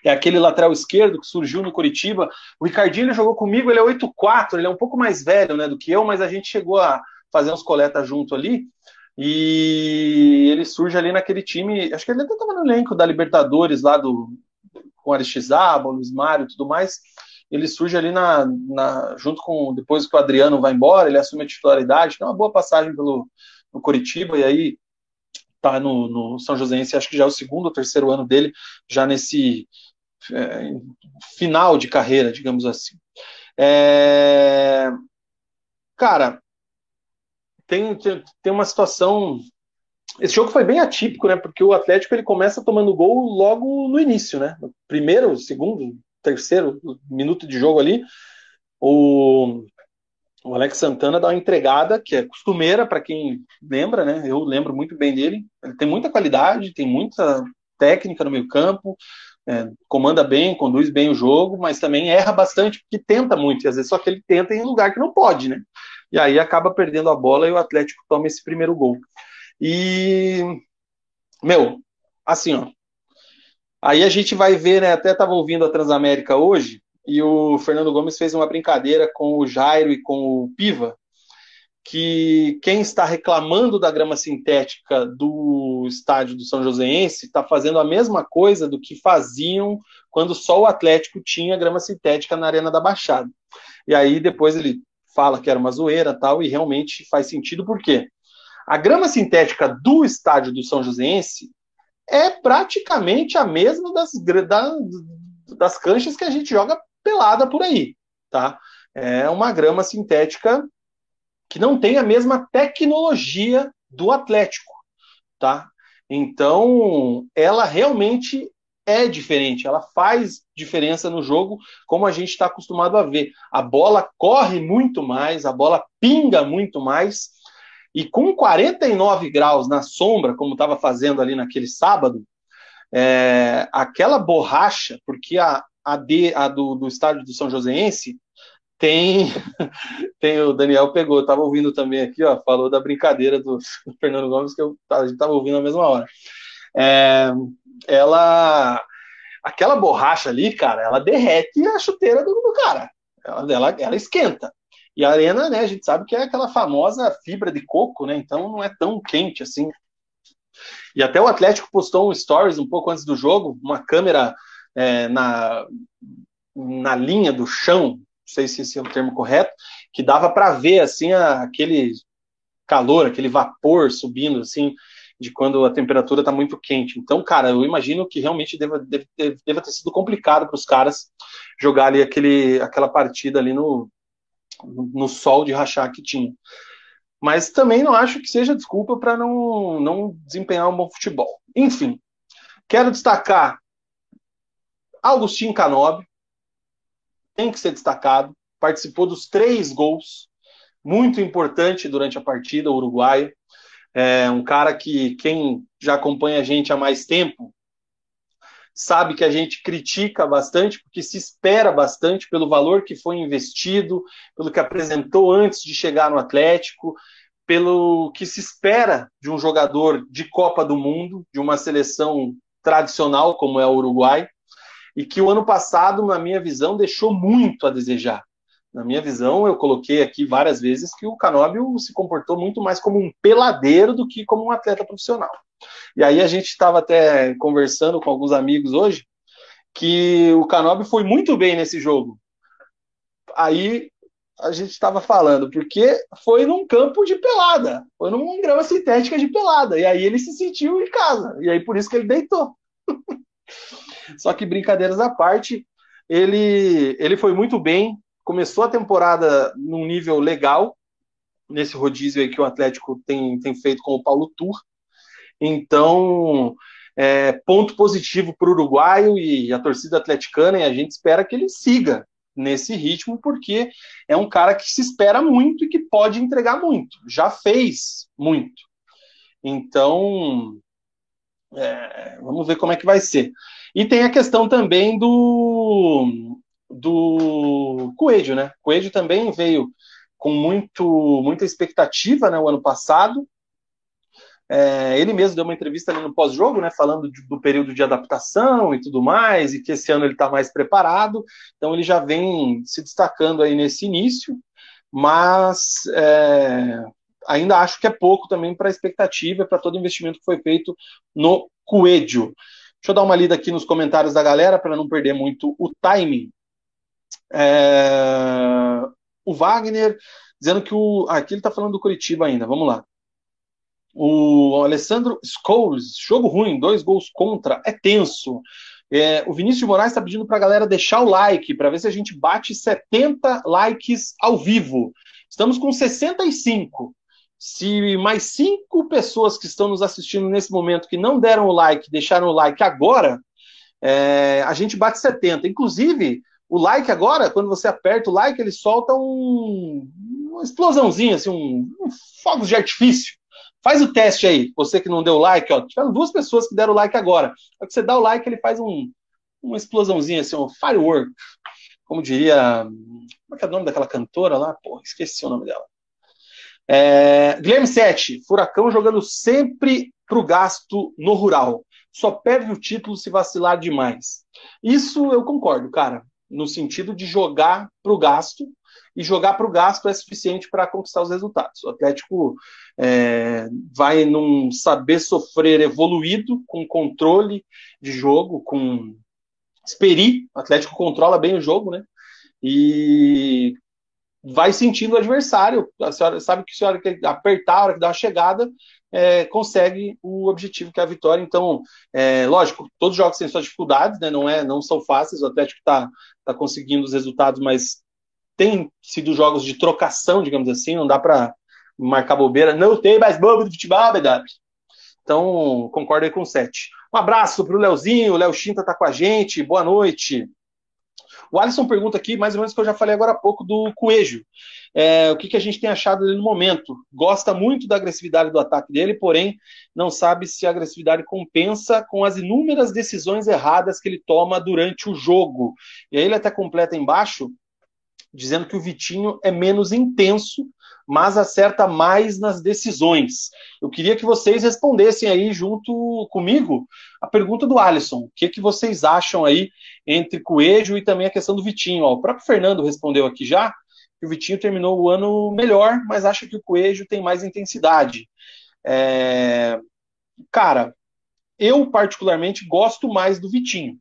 é aquele lateral esquerdo que surgiu no Curitiba. O Ricardinho ele jogou comigo, ele é 8'4, ele é um pouco mais velho né, do que eu, mas a gente chegou a fazer uns coletas junto ali. E ele surge ali naquele time, acho que ele até estava no elenco da Libertadores lá do com Aristizábal, Luiz Mário e tudo mais. Ele surge ali na, na, junto com depois que o Adriano vai embora, ele assume a titularidade, tem uma boa passagem pelo no Curitiba e aí tá no, no São Joséense, acho que já é o segundo ou terceiro ano dele, já nesse é, final de carreira, digamos assim. É, cara, tem, tem uma situação. Esse jogo foi bem atípico, né? Porque o Atlético ele começa tomando gol logo no início, né? Primeiro, segundo, terceiro minuto de jogo ali, o, o Alex Santana dá uma entregada que é costumeira para quem lembra, né? Eu lembro muito bem dele. Ele tem muita qualidade, tem muita técnica no meio campo, é, comanda bem, conduz bem o jogo, mas também erra bastante porque tenta muito. E às vezes só que ele tenta em lugar que não pode, né? e aí acaba perdendo a bola e o Atlético toma esse primeiro gol. E, meu, assim, ó. Aí a gente vai ver, né? Até estava ouvindo a Transamérica hoje, e o Fernando Gomes fez uma brincadeira com o Jairo e com o Piva, que quem está reclamando da grama sintética do estádio do São Joséense está fazendo a mesma coisa do que faziam quando só o Atlético tinha grama sintética na Arena da Baixada. E aí depois ele fala que era uma zoeira tal, e realmente faz sentido, porque a grama sintética do estádio do São Joséense é praticamente a mesma das, da, das canchas que a gente joga pelada por aí, tá? É uma grama sintética que não tem a mesma tecnologia do Atlético, tá? Então, ela realmente é diferente, ela faz diferença no jogo, como a gente está acostumado a ver. A bola corre muito mais, a bola pinga muito mais, e com 49 graus na sombra, como estava fazendo ali naquele sábado, é, aquela borracha, porque a, a, a do, do estádio do São Joséense tem, tem o Daniel pegou, estava ouvindo também aqui, ó, falou da brincadeira do Fernando Gomes que eu, estava ouvindo na mesma hora. É, ela. Aquela borracha ali, cara, ela derrete a chuteira do, do cara. Ela, ela, ela esquenta. E a arena, né, a gente sabe que é aquela famosa fibra de coco, né? Então não é tão quente assim. E até o Atlético postou um stories um pouco antes do jogo, uma câmera é, na, na linha do chão, não sei se esse é o termo correto, que dava para ver assim a, aquele calor, aquele vapor subindo assim de quando a temperatura está muito quente. Então, cara, eu imagino que realmente deva, deva, deva ter sido complicado para os caras jogar ali aquele, aquela partida ali no, no sol de rachar que tinha. Mas também não acho que seja desculpa para não, não desempenhar um bom futebol. Enfim, quero destacar Augustinho Canobi, tem que ser destacado, participou dos três gols, muito importante durante a partida, o uruguaio. É um cara que quem já acompanha a gente há mais tempo sabe que a gente critica bastante, porque se espera bastante pelo valor que foi investido, pelo que apresentou antes de chegar no Atlético, pelo que se espera de um jogador de Copa do Mundo, de uma seleção tradicional como é o Uruguai, e que o ano passado, na minha visão, deixou muito a desejar. Na minha visão, eu coloquei aqui várias vezes que o Canóbio se comportou muito mais como um peladeiro do que como um atleta profissional. E aí a gente estava até conversando com alguns amigos hoje que o Canóbio foi muito bem nesse jogo. Aí a gente estava falando, porque foi num campo de pelada, foi numa grama sintética de pelada, e aí ele se sentiu em casa, e aí por isso que ele deitou. Só que brincadeiras à parte, ele, ele foi muito bem, começou a temporada num nível legal, nesse rodízio aí que o Atlético tem, tem feito com o Paulo Tur. Então, é, ponto positivo para o uruguaio e a torcida atleticana, e a gente espera que ele siga nesse ritmo, porque é um cara que se espera muito e que pode entregar muito. Já fez muito. Então, é, vamos ver como é que vai ser. E tem a questão também do do Coelho, né? Coelho também veio com muito, muita expectativa né, o ano passado. É, ele mesmo deu uma entrevista ali no pós-jogo, né, falando de, do período de adaptação e tudo mais, e que esse ano ele está mais preparado. Então ele já vem se destacando aí nesse início, mas é, ainda acho que é pouco também para a expectativa, para todo o investimento que foi feito no Coelho. Deixa eu dar uma lida aqui nos comentários da galera para não perder muito o timing. É, o Wagner dizendo que o. Ah, aqui ele está falando do Curitiba ainda, vamos lá. O Alessandro Scholes, jogo ruim, dois gols contra, é tenso. É, o Vinícius de Moraes está pedindo para a galera deixar o like, para ver se a gente bate 70 likes ao vivo. Estamos com 65. Se mais cinco pessoas que estão nos assistindo nesse momento que não deram o like, deixaram o like agora, é, a gente bate 70. Inclusive, o like agora, quando você aperta o like, ele solta um, uma explosãozinha, assim, um, um fogos de artifício. Faz o teste aí, você que não deu like, ó. Tiveram duas pessoas que deram like agora. Quando você dá o like, ele faz um, uma explosãozinha, assim, um firework. Como diria. Como é que é o nome daquela cantora lá? Pô, esqueci o nome dela. É, Guilherme 7, Furacão jogando sempre pro gasto no rural. Só perde o título se vacilar demais. Isso eu concordo, cara no sentido de jogar para o gasto, e jogar para o gasto é suficiente para conquistar os resultados. O Atlético é, vai num saber sofrer evoluído, com controle de jogo, com esperi, o Atlético controla bem o jogo, né? E vai sentindo o adversário. A senhora sabe que a senhora que apertar, a hora que dá uma chegada, é, consegue o objetivo que é a vitória. Então, é, lógico, todos os jogos têm suas dificuldades, né? Não é, não são fáceis. O Atlético está tá conseguindo os resultados, mas tem sido jogos de trocação, digamos assim. Não dá para marcar bobeira. Não tem mais bobo de futebol, BW. Então, concordo aí com o 7. Um abraço para o Leozinho. O Léo Chinta está com a gente. Boa noite. O Alisson pergunta aqui, mais ou menos o que eu já falei agora há pouco, do Coelho. É, o que, que a gente tem achado dele no momento? Gosta muito da agressividade do ataque dele, porém não sabe se a agressividade compensa com as inúmeras decisões erradas que ele toma durante o jogo. E aí ele até completa embaixo, dizendo que o Vitinho é menos intenso, mas acerta mais nas decisões. Eu queria que vocês respondessem aí junto comigo a pergunta do Alisson. O que, que vocês acham aí entre Coelho e também a questão do Vitinho? Ó, o próprio Fernando respondeu aqui já que o Vitinho terminou o ano melhor, mas acha que o Coelho tem mais intensidade. É... Cara, eu particularmente gosto mais do Vitinho.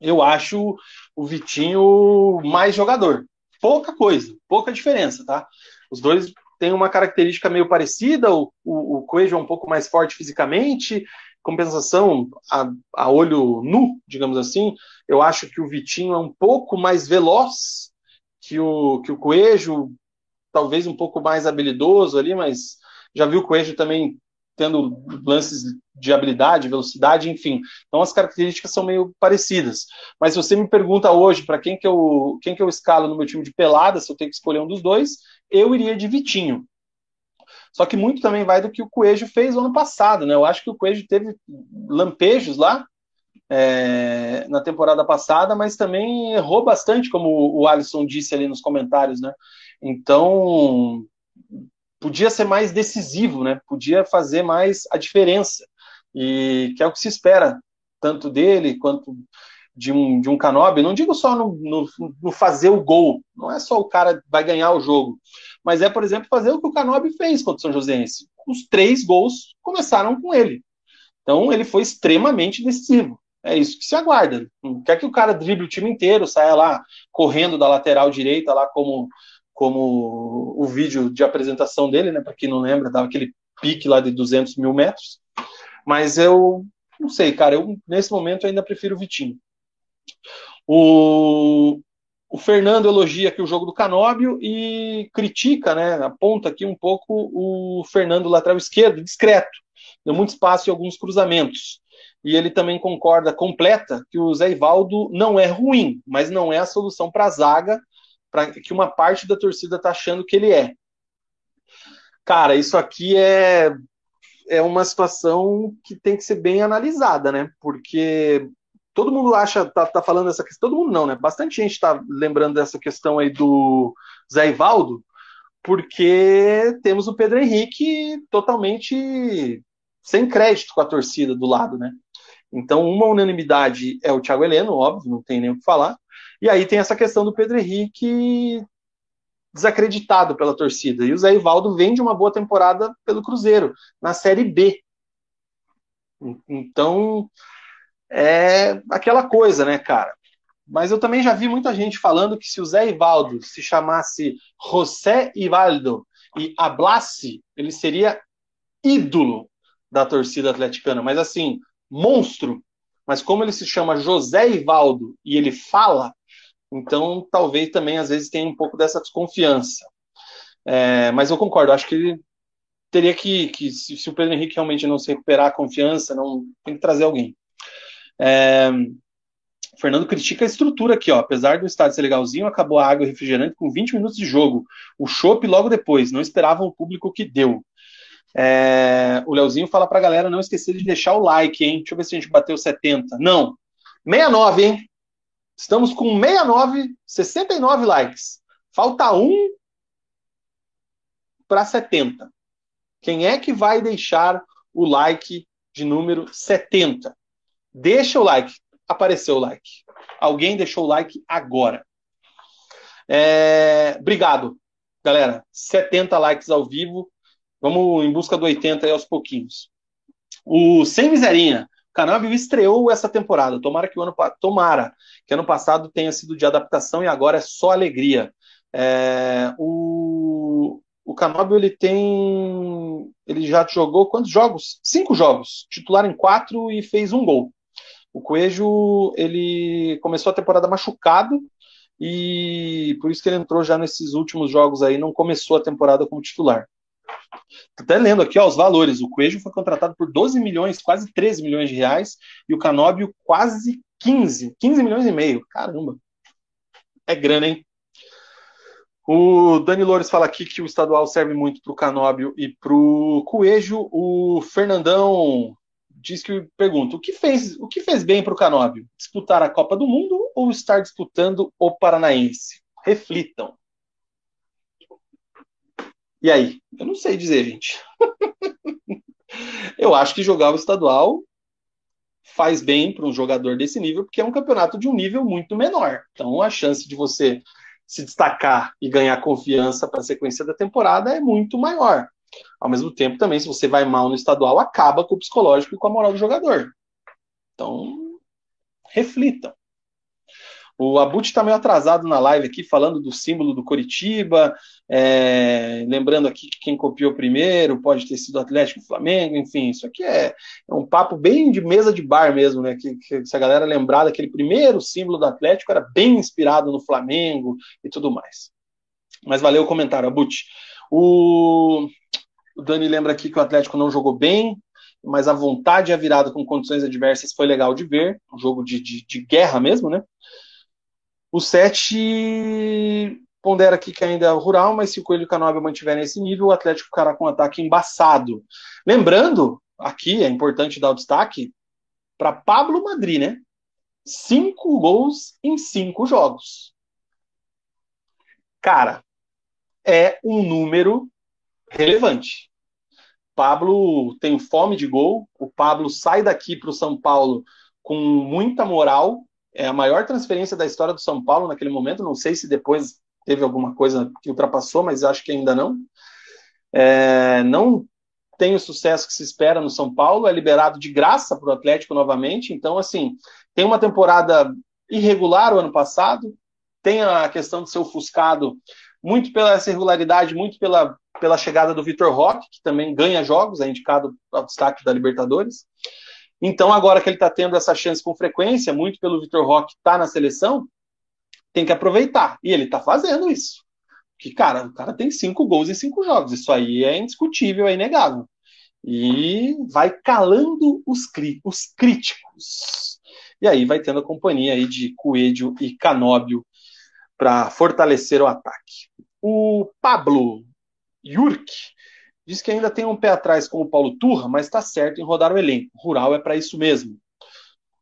Eu acho o Vitinho mais jogador. Pouca coisa, pouca diferença, tá? Os dois têm uma característica meio parecida, o, o, o Coelho é um pouco mais forte fisicamente, compensação a, a, olho nu, digamos assim, eu acho que o Vitinho é um pouco mais veloz que o, que o Coelho, talvez um pouco mais habilidoso ali, mas já viu o Coelho também tendo lances de habilidade, velocidade, enfim. Então as características são meio parecidas. Mas se você me pergunta hoje para quem que eu quem que eu escalo no meu time de pelada, se eu tenho que escolher um dos dois, eu iria de Vitinho. Só que muito também vai do que o Coelho fez no ano passado, né? Eu acho que o Coelho teve lampejos lá é, na temporada passada, mas também errou bastante, como o Alisson disse ali nos comentários, né? Então podia ser mais decisivo, né? Podia fazer mais a diferença e que é o que se espera tanto dele quanto de um, de um Canobi, não digo só no, no, no, fazer o gol, não é só o cara vai ganhar o jogo, mas é, por exemplo, fazer o que o Canobi fez contra o São Joséense. Os três gols começaram com ele. Então ele foi extremamente decisivo. É isso que se aguarda. Não quer que o cara drible o time inteiro, saia lá correndo da lateral direita, lá como, como o vídeo de apresentação dele, né? Para quem não lembra, dava aquele pique lá de 200 mil metros. Mas eu não sei, cara. Eu nesse momento ainda prefiro o Vitinho. O, o Fernando elogia aqui o jogo do Canóbio e critica, né, aponta aqui um pouco o Fernando lateral esquerdo, discreto. Deu muito espaço em alguns cruzamentos. e ele também concorda, completa, que o Zé Ivaldo não é ruim, mas não é a solução para a zaga, para que uma parte da torcida está achando que ele é. Cara, isso aqui é, é uma situação que tem que ser bem analisada, né? Porque todo mundo acha, tá, tá falando dessa questão, todo mundo não, né? Bastante gente está lembrando dessa questão aí do Zé Ivaldo, porque temos o Pedro Henrique totalmente sem crédito com a torcida do lado, né? Então, uma unanimidade é o Thiago Heleno, óbvio, não tem nem o que falar. E aí tem essa questão do Pedro Henrique desacreditado pela torcida. E o Zé Ivaldo vem de uma boa temporada pelo Cruzeiro, na Série B. Então, é aquela coisa, né, cara? Mas eu também já vi muita gente falando que se o Zé Ivaldo se chamasse José Ivaldo e hablasse, ele seria ídolo da torcida atleticana. Mas assim, monstro. Mas como ele se chama José Ivaldo e ele fala, então talvez também às vezes tenha um pouco dessa desconfiança. É, mas eu concordo, acho que ele teria que, que se, se, o Pedro Henrique realmente não se recuperar a confiança, não tem que trazer alguém. É, Fernando critica a estrutura aqui, ó. Apesar do estádio ser legalzinho, acabou a água e refrigerante com 20 minutos de jogo. O chopp logo depois. Não esperavam o público que deu. É, o Leozinho fala pra galera não esquecer de deixar o like, hein? Deixa eu ver se a gente bateu 70. Não. 69, hein? Estamos com 69, 69 likes. Falta um para 70. Quem é que vai deixar o like de número 70? Deixa o like. Apareceu o like. Alguém deixou o like agora. É, obrigado, galera. 70 likes ao vivo. Vamos em busca do 80 aí aos pouquinhos. O Sem Miserinha. O canal estreou essa temporada. Tomara que o ano tomara que ano passado tenha sido de adaptação e agora é só alegria. É, o o Canóbio ele tem ele já jogou quantos jogos? Cinco jogos, titular em quatro e fez um gol. O Coelho ele começou a temporada machucado e por isso que ele entrou já nesses últimos jogos aí, não começou a temporada como titular. Tô até lendo aqui ó, os valores. O Coelho foi contratado por 12 milhões, quase 13 milhões de reais, e o Canóbio quase 15, 15 milhões e meio. Caramba. É grana, hein? O Dani Loures fala aqui que o estadual serve muito para o Canóbio e para o Coelho. O Fernandão diz que pergunta: o que fez, o que fez bem para o Canóbio? Disputar a Copa do Mundo ou estar disputando o Paranaense? Reflitam. E aí? Eu não sei dizer, gente. eu acho que jogar o estadual faz bem para um jogador desse nível, porque é um campeonato de um nível muito menor. Então a chance de você se destacar e ganhar confiança para a sequência da temporada é muito maior. Ao mesmo tempo, também, se você vai mal no estadual, acaba com o psicológico e com a moral do jogador. Então, reflitam. O Abut está meio atrasado na live aqui, falando do símbolo do Coritiba. É, lembrando aqui que quem copiou primeiro pode ter sido Atlético e Flamengo, enfim, isso aqui é, é, um papo bem de mesa de bar mesmo, né? Que, que, se a galera lembrar daquele primeiro símbolo do Atlético, era bem inspirado no Flamengo e tudo mais. Mas valeu o comentário, Abut. O, o Dani lembra aqui que o Atlético não jogou bem, mas a vontade e a virada com condições adversas foi legal de ver. Um jogo de, de, de guerra mesmo, né? O 7 pondera aqui que ainda é rural, mas se o Coelho Canóbio mantiver nesse nível, o Atlético ficará com um ataque embaçado. Lembrando, aqui é importante dar o destaque para Pablo Madri, né? Cinco gols em cinco jogos. Cara, é um número relevante. Pablo tem fome de gol. O Pablo sai daqui para o São Paulo com muita moral, é a maior transferência da história do São Paulo naquele momento. Não sei se depois teve alguma coisa que ultrapassou, mas acho que ainda não. É, não tem o sucesso que se espera no São Paulo, é liberado de graça para o Atlético novamente. Então, assim, tem uma temporada irregular o ano passado, tem a questão de ser ofuscado muito pela essa irregularidade, muito pela, pela chegada do Vitor Roque, que também ganha jogos, é indicado ao destaque da Libertadores. Então, agora que ele está tendo essa chance com frequência, muito pelo Vitor Roque estar tá na seleção, tem que aproveitar. E ele está fazendo isso. Que, cara, o cara tem cinco gols em cinco jogos. Isso aí é indiscutível, é inegável. e vai calando os, os críticos. E aí vai tendo a companhia aí de Coelho e Canóbio para fortalecer o ataque. O Pablo Yurk diz que ainda tem um pé atrás com o Paulo Turra, mas está certo em rodar o elenco. Rural é para isso mesmo.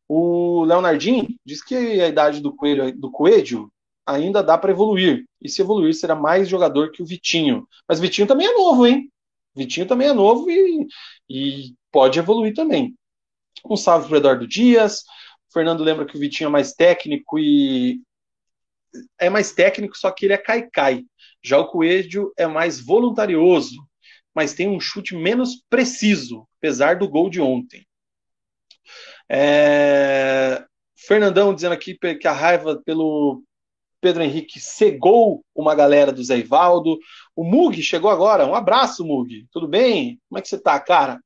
O Leonardinho diz que a idade do Coelho, do Coelho ainda dá para evoluir. E se evoluir, será mais jogador que o Vitinho. Mas o Vitinho também é novo, hein? Vitinho também é novo e, e pode evoluir também. Um salve para Eduardo Dias. O Fernando lembra que o Vitinho é mais técnico e. É mais técnico, só que ele é caicai. Já o Coelho é mais voluntarioso, mas tem um chute menos preciso, apesar do gol de ontem. É... Fernandão dizendo aqui que a raiva pelo Pedro Henrique cegou uma galera do Zé Ivaldo. O Mug chegou agora. Um abraço, Mug. Tudo bem? Como é que você tá, cara?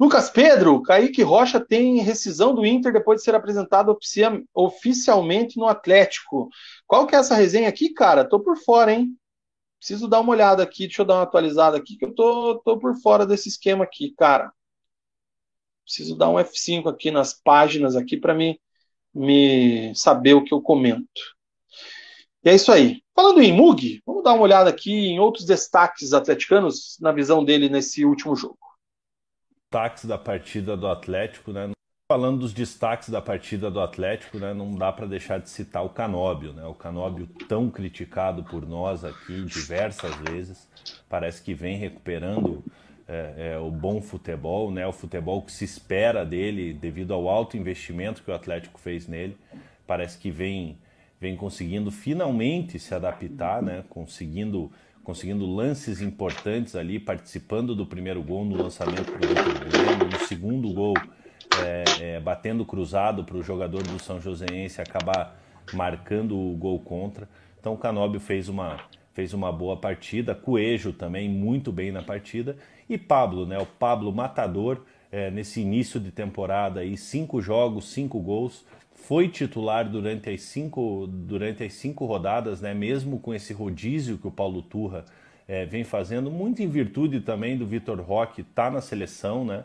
Lucas Pedro, Kaique Rocha tem rescisão do Inter depois de ser apresentado oficialmente no Atlético. Qual que é essa resenha aqui, cara? Tô por fora, hein? Preciso dar uma olhada aqui, deixa eu dar uma atualizada aqui, que eu tô, tô por fora desse esquema aqui, cara. Preciso dar um F5 aqui nas páginas aqui para me, me saber o que eu comento. E é isso aí. Falando em Mug, vamos dar uma olhada aqui em outros destaques atleticanos na visão dele nesse último jogo. Destaques da partida do Atlético, né? Falando dos destaques da partida do Atlético, né, não dá para deixar de citar o Canóbio, né? O Canóbio tão criticado por nós aqui diversas vezes, parece que vem recuperando é, é, o bom futebol, né? O futebol que se espera dele devido ao alto investimento que o Atlético fez nele, parece que vem vem conseguindo finalmente se adaptar, né? conseguindo, conseguindo lances importantes ali, participando do primeiro gol no lançamento para o Vitor Bueno, no segundo gol é, é, batendo cruzado para o jogador do São Joséense acabar marcando o gol contra. Então o Canóbio fez uma, fez uma boa partida, Coelho também muito bem na partida e Pablo, né? O Pablo matador é, nesse início de temporada aí, cinco jogos, cinco gols, foi titular durante as cinco, durante as cinco rodadas, né? mesmo com esse rodízio que o Paulo Turra é, vem fazendo, muito em virtude também do Vitor Roque tá na seleção, né?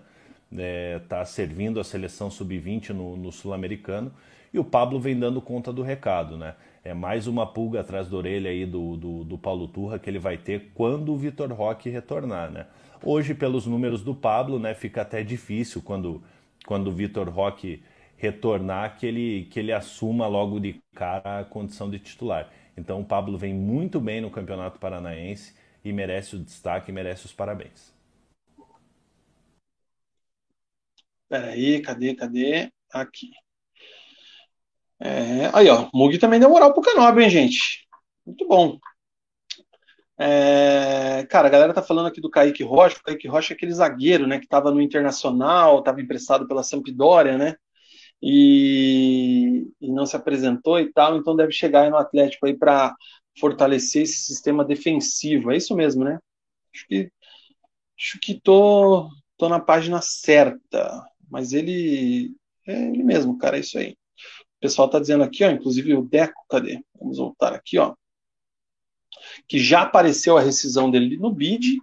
Está é, servindo a seleção sub-20 no, no Sul-Americano, e o Pablo vem dando conta do recado. Né? É mais uma pulga atrás da orelha aí do, do, do Paulo Turra que ele vai ter quando o Vitor Roque retornar. Né? Hoje, pelos números do Pablo, né, fica até difícil quando, quando o Vitor Roque retornar que ele, que ele assuma logo de cara a condição de titular. Então o Pablo vem muito bem no Campeonato Paranaense e merece o destaque, merece os parabéns. Peraí, cadê, cadê? Aqui. É, aí, ó, Mug também deu moral pro Canóbio, hein, gente? Muito bom. É, cara, a galera tá falando aqui do Kaique Rocha. O Kaique Rocha é aquele zagueiro, né, que tava no Internacional, tava emprestado pela Sampdoria, né? e, e, não se apresentou e tal, então deve chegar aí no Atlético aí para fortalecer esse sistema defensivo. É isso mesmo, né? Acho que acho que tô, tô na página certa, mas ele é ele mesmo, cara, é isso aí. O pessoal tá dizendo aqui, ó, inclusive o Deco, cadê? Vamos voltar aqui, ó. Que já apareceu a rescisão dele no bid,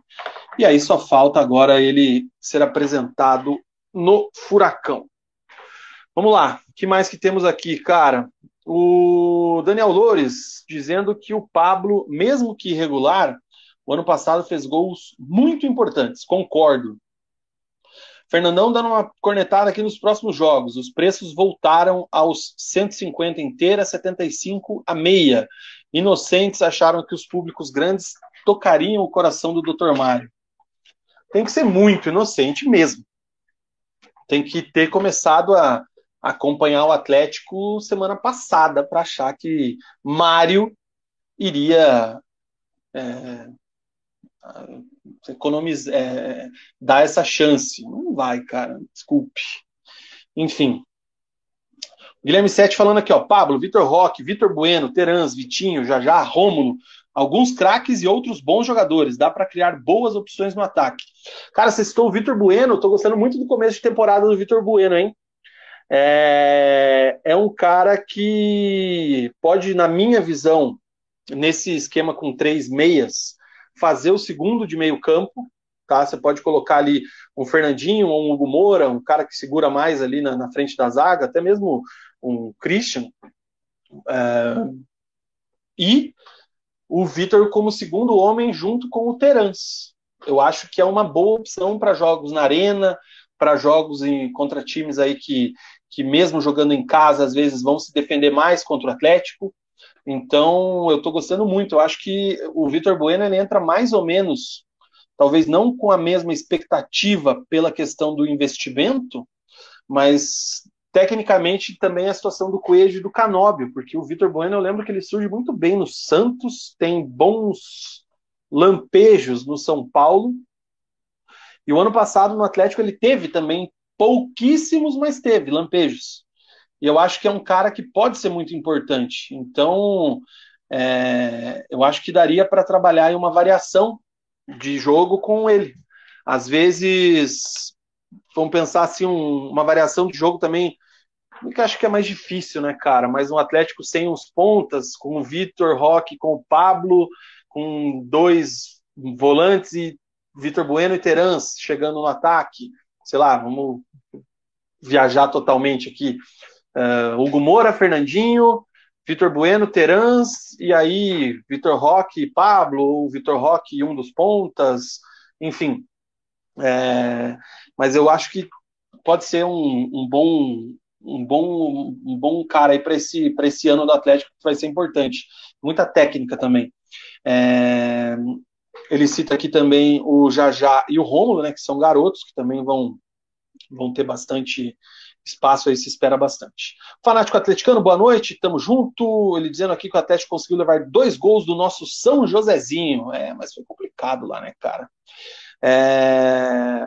e aí só falta agora ele ser apresentado no Furacão. Vamos lá, o que mais que temos aqui, cara? O Daniel Loures dizendo que o Pablo, mesmo que irregular, o ano passado fez gols muito importantes, concordo. Fernandão dando uma cornetada aqui nos próximos jogos. Os preços voltaram aos 150 inteira, 75 a meia. Inocentes acharam que os públicos grandes tocariam o coração do Dr. Mário. Tem que ser muito inocente mesmo. Tem que ter começado a acompanhar o Atlético semana passada para achar que Mário iria é, economizar, é, dar essa chance. Não vai, cara, desculpe. Enfim. Guilherme Sete falando aqui, ó, Pablo, Vitor Roque, Vitor Bueno, Terans, Vitinho, Jajá, Rômulo, alguns craques e outros bons jogadores. Dá para criar boas opções no ataque. Cara, você citou o Vitor Bueno, tô gostando muito do começo de temporada do Vitor Bueno, hein? é, é um cara que pode, na minha visão, nesse esquema com três meias, fazer o segundo de meio campo tá? Você pode colocar ali um Fernandinho ou um Hugo Moura, um cara que segura mais ali na, na frente da zaga, até mesmo um Christian. É, e o Vitor como segundo homem junto com o Terans. Eu acho que é uma boa opção para jogos na arena, para jogos em, contra times aí que, que mesmo jogando em casa, às vezes vão se defender mais contra o Atlético. Então, eu estou gostando muito. Eu acho que o Vitor Bueno ele entra mais ou menos, talvez não com a mesma expectativa pela questão do investimento, mas tecnicamente também a situação do Coelho e do Canóbio, porque o Vitor Bueno eu lembro que ele surge muito bem no Santos, tem bons lampejos no São Paulo. E o ano passado no Atlético ele teve também pouquíssimos, mas teve lampejos. E eu acho que é um cara que pode ser muito importante. Então, é, eu acho que daria para trabalhar em uma variação de jogo com ele. Às vezes, vamos pensar assim, um, uma variação de jogo também, que acho que é mais difícil, né, cara? Mas um Atlético sem os pontas, com o Vitor Roque, com o Pablo, com dois volantes e Vitor Bueno e Terans chegando no ataque. Sei lá, vamos viajar totalmente aqui. Uh, Hugo Moura, Fernandinho, Vitor Bueno, Terans, e aí Vitor Roque e Pablo, ou Vitor Roque e um dos pontas, enfim. É, mas eu acho que pode ser um, um bom um bom um bom cara aí para esse para esse ano do Atlético que vai ser importante muita técnica também é, ele cita aqui também o Jajá e o Rômulo né que são garotos que também vão vão ter bastante espaço aí se espera bastante. Fanático Atleticano, boa noite, tamo junto. Ele dizendo aqui que o Atlético conseguiu levar dois gols do nosso São Josézinho. É, mas foi complicado lá, né, cara? É...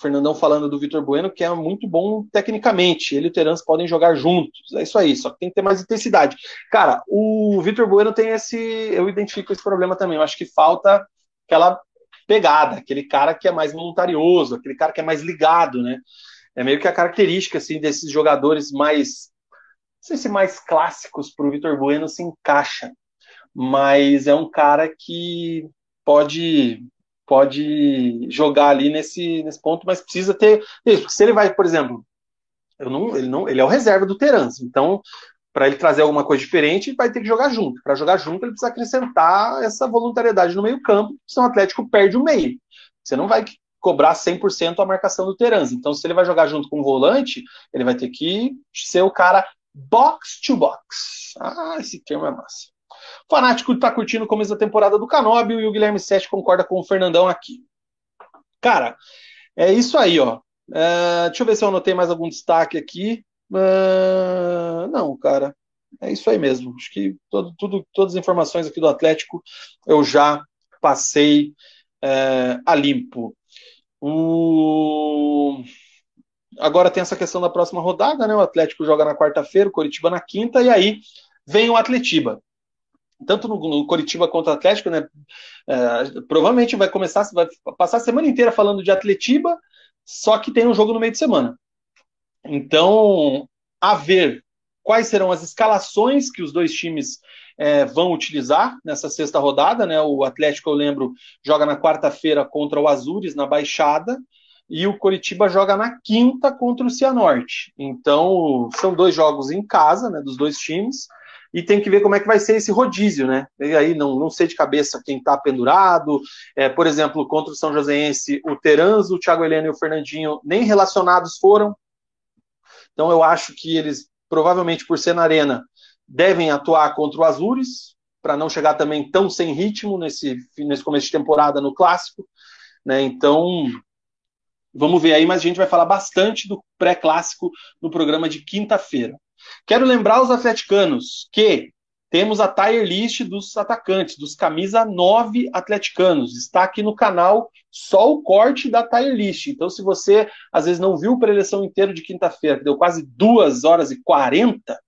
Fernandão falando do Vitor Bueno, que é muito bom tecnicamente. Ele e o Terence podem jogar juntos. É isso aí, só que tem que ter mais intensidade. Cara, o Vitor Bueno tem esse. Eu identifico esse problema também. Eu acho que falta aquela pegada, aquele cara que é mais voluntarioso, aquele cara que é mais ligado, né? É meio que a característica assim desses jogadores mais não sei se mais clássicos para o Vitor Bueno se encaixa, mas é um cara que pode pode jogar ali nesse, nesse ponto, mas precisa ter isso. Se ele vai, por exemplo, não, ele não, ele é o reserva do Terence, então para ele trazer alguma coisa diferente, vai ter que jogar junto. Para jogar junto, ele precisa acrescentar essa voluntariedade no meio-campo, senão o Atlético perde o meio. Você não vai cobrar 100% a marcação do Terans. Então, se ele vai jogar junto com o volante, ele vai ter que ser o cara box to box. Ah, esse termo é massa. O Fanático está curtindo o começo da temporada do Canóbio e o Guilherme Sete concorda com o Fernandão aqui. Cara, é isso aí, ó. Uh, deixa eu ver se eu anotei mais algum destaque aqui. Uh, não, cara. É isso aí mesmo. Acho que todo, tudo, todas as informações aqui do Atlético eu já passei uh, a limpo. O... Agora tem essa questão da próxima rodada, né? O Atlético joga na quarta-feira, o Coritiba na quinta, e aí vem o Atletiba. Tanto no, no Coritiba quanto o Atlético, né? É, provavelmente vai começar, vai passar a semana inteira falando de Atletiba, só que tem um jogo no meio de semana. Então, a ver quais serão as escalações que os dois times é, vão utilizar nessa sexta rodada. Né? O Atlético, eu lembro, joga na quarta-feira contra o Azures, na Baixada, e o Coritiba joga na quinta contra o Cianorte. Então, são dois jogos em casa, né, dos dois times, e tem que ver como é que vai ser esse rodízio, né? E aí não, não sei de cabeça quem está pendurado. É, por exemplo, contra o São Joséense, o Teranzo, o Thiago Heleno e o Fernandinho nem relacionados foram. Então eu acho que eles, provavelmente por ser na arena, devem atuar contra o Azures, para não chegar também tão sem ritmo nesse, nesse começo de temporada no clássico. Né? Então, vamos ver aí, mas a gente vai falar bastante do pré-clássico no programa de quinta-feira. Quero lembrar os atleticanos que temos a tier list dos atacantes, dos camisa 9 atleticanos. Está aqui no canal só o corte da tier list. Então, se você às vezes não viu o preleção inteiro de quinta-feira, que deu quase 2 horas e 40,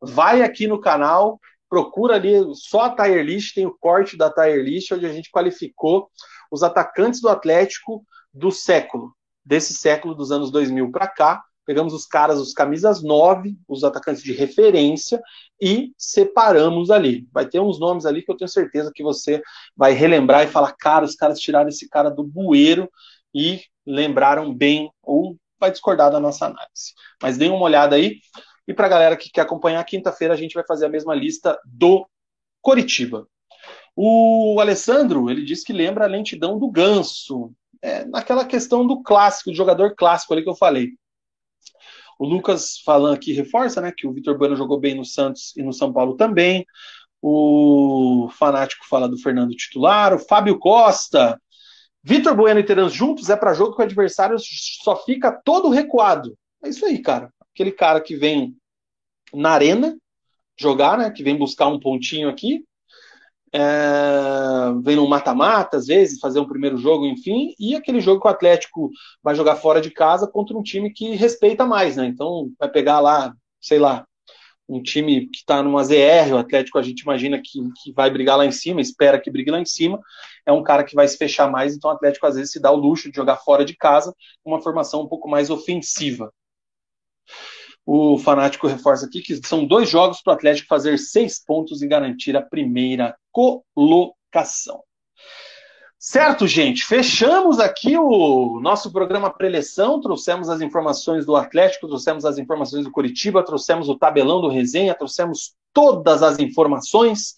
vai aqui no canal, procura ali só a tier list, tem o corte da tier list, onde a gente qualificou os atacantes do Atlético do século, desse século dos anos 2000 para cá, pegamos os caras, os camisas 9, os atacantes de referência e separamos ali. Vai ter uns nomes ali que eu tenho certeza que você vai relembrar e falar, cara, os caras tiraram esse cara do bueiro e lembraram bem, ou vai discordar da nossa análise. Mas dê uma olhada aí. E para a galera que quer acompanhar, quinta-feira a gente vai fazer a mesma lista do Coritiba. O Alessandro, ele diz que lembra a lentidão do Ganso. É, naquela questão do clássico, do jogador clássico ali que eu falei. O Lucas falando aqui reforça, né, que o Vitor Bueno jogou bem no Santos e no São Paulo também. O Fanático fala do Fernando titular. O Fábio Costa. Vitor Bueno e Terans juntos é para jogo que o adversário só fica todo recuado. É isso aí, cara. Aquele cara que vem na arena jogar, né, que vem buscar um pontinho aqui, é, vem no mata-mata, às vezes, fazer um primeiro jogo, enfim, e aquele jogo que o Atlético vai jogar fora de casa contra um time que respeita mais, né? Então vai pegar lá, sei lá, um time que está numa ZR, o Atlético a gente imagina que, que vai brigar lá em cima, espera que brigue lá em cima, é um cara que vai se fechar mais, então o Atlético às vezes se dá o luxo de jogar fora de casa, uma formação um pouco mais ofensiva. O Fanático reforça aqui que são dois jogos para o Atlético fazer seis pontos e garantir a primeira colocação. Certo, gente? Fechamos aqui o nosso programa preleção. Trouxemos as informações do Atlético, trouxemos as informações do Curitiba, trouxemos o tabelão do resenha, trouxemos todas as informações.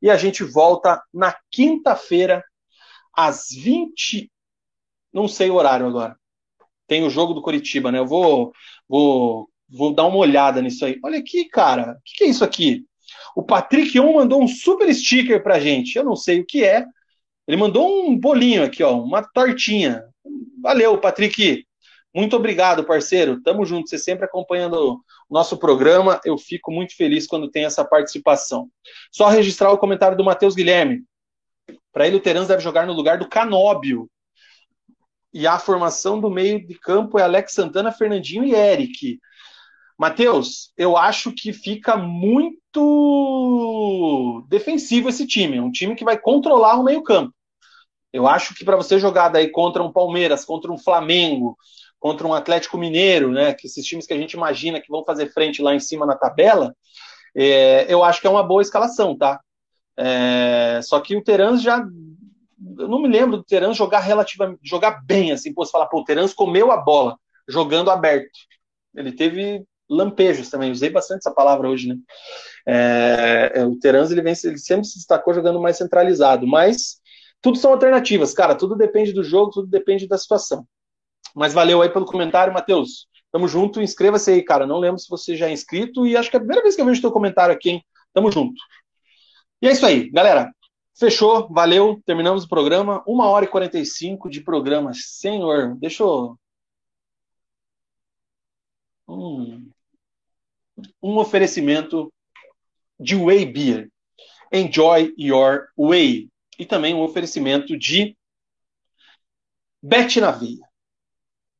E a gente volta na quinta-feira, às 20. Não sei o horário agora. Tem o jogo do Curitiba, né? Eu vou, vou Vou dar uma olhada nisso aí. Olha aqui, cara. O que, que, é isso aqui? O Patrick On mandou um super sticker pra gente. Eu não sei o que é. Ele mandou um bolinho aqui, ó, uma tortinha. Valeu, Patrick. Muito obrigado, parceiro. Tamo junto. Você sempre acompanhando o nosso programa. Eu fico muito feliz quando tem essa participação. Só registrar o comentário do Matheus Guilherme. Para ele, o Terans deve jogar no lugar do Canóbio. E a formação do meio de campo é Alex Santana, Fernandinho e Eric. Matheus, eu acho que fica muito defensivo esse time. É um time que vai controlar o meio-campo. Eu acho que para você jogar daí contra um Palmeiras, contra um Flamengo, contra um Atlético Mineiro, né, que esses times que a gente imagina que vão fazer frente lá em cima na tabela, é, eu acho que é uma boa escalação, tá? É, só que o Terans já. Eu não me lembro do Terans jogar relativamente. jogar bem, assim, você falar, pô, o Terans comeu a bola jogando aberto. Ele teve lampejos também, usei bastante essa palavra hoje, né? É, é, o Terans ele, vem, ele sempre se destacou jogando mais centralizado, mas tudo são alternativas, cara, tudo depende do jogo, tudo depende da situação. Mas valeu aí pelo comentário, Matheus. Tamo junto, inscreva-se aí, cara. Não lembro se você já é inscrito e acho que é a primeira vez que eu vejo teu comentário aqui, hein? Tamo junto. E é isso aí, galera. Fechou, valeu, terminamos o programa. Uma hora e 45 de programa. Senhor, deixa eu. Hum um oferecimento de Whey Beer. Enjoy your way. E também um oferecimento de Bet na Veia.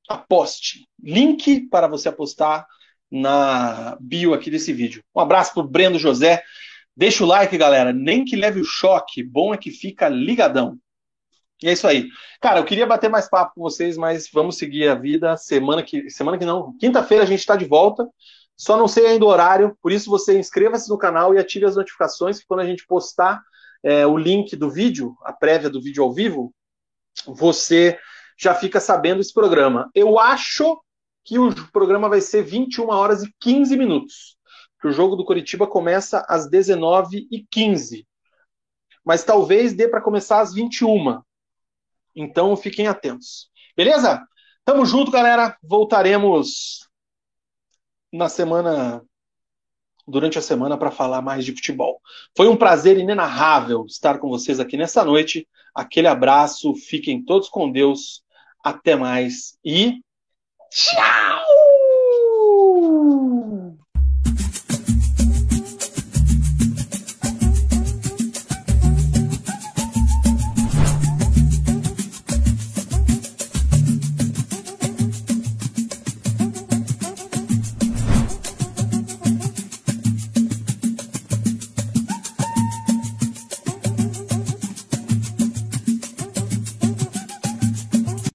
Aposte. Link para você apostar na bio aqui desse vídeo. Um abraço para o Brendo José. Deixa o like, galera. Nem que leve o choque. Bom é que fica ligadão. E é isso aí. Cara, eu queria bater mais papo com vocês, mas vamos seguir a vida. Semana que, semana que não, quinta-feira a gente está de volta. Só não sei ainda o horário, por isso você inscreva-se no canal e ative as notificações, que quando a gente postar é, o link do vídeo, a prévia do vídeo ao vivo, você já fica sabendo esse programa. Eu acho que o programa vai ser 21 horas e 15 minutos. Que o jogo do Curitiba começa às 19h15. Mas talvez dê para começar às 21 Então fiquem atentos. Beleza? Tamo junto, galera. Voltaremos na semana, durante a semana, para falar mais de futebol. Foi um prazer inenarrável estar com vocês aqui nessa noite. Aquele abraço, fiquem todos com Deus. Até mais e tchau!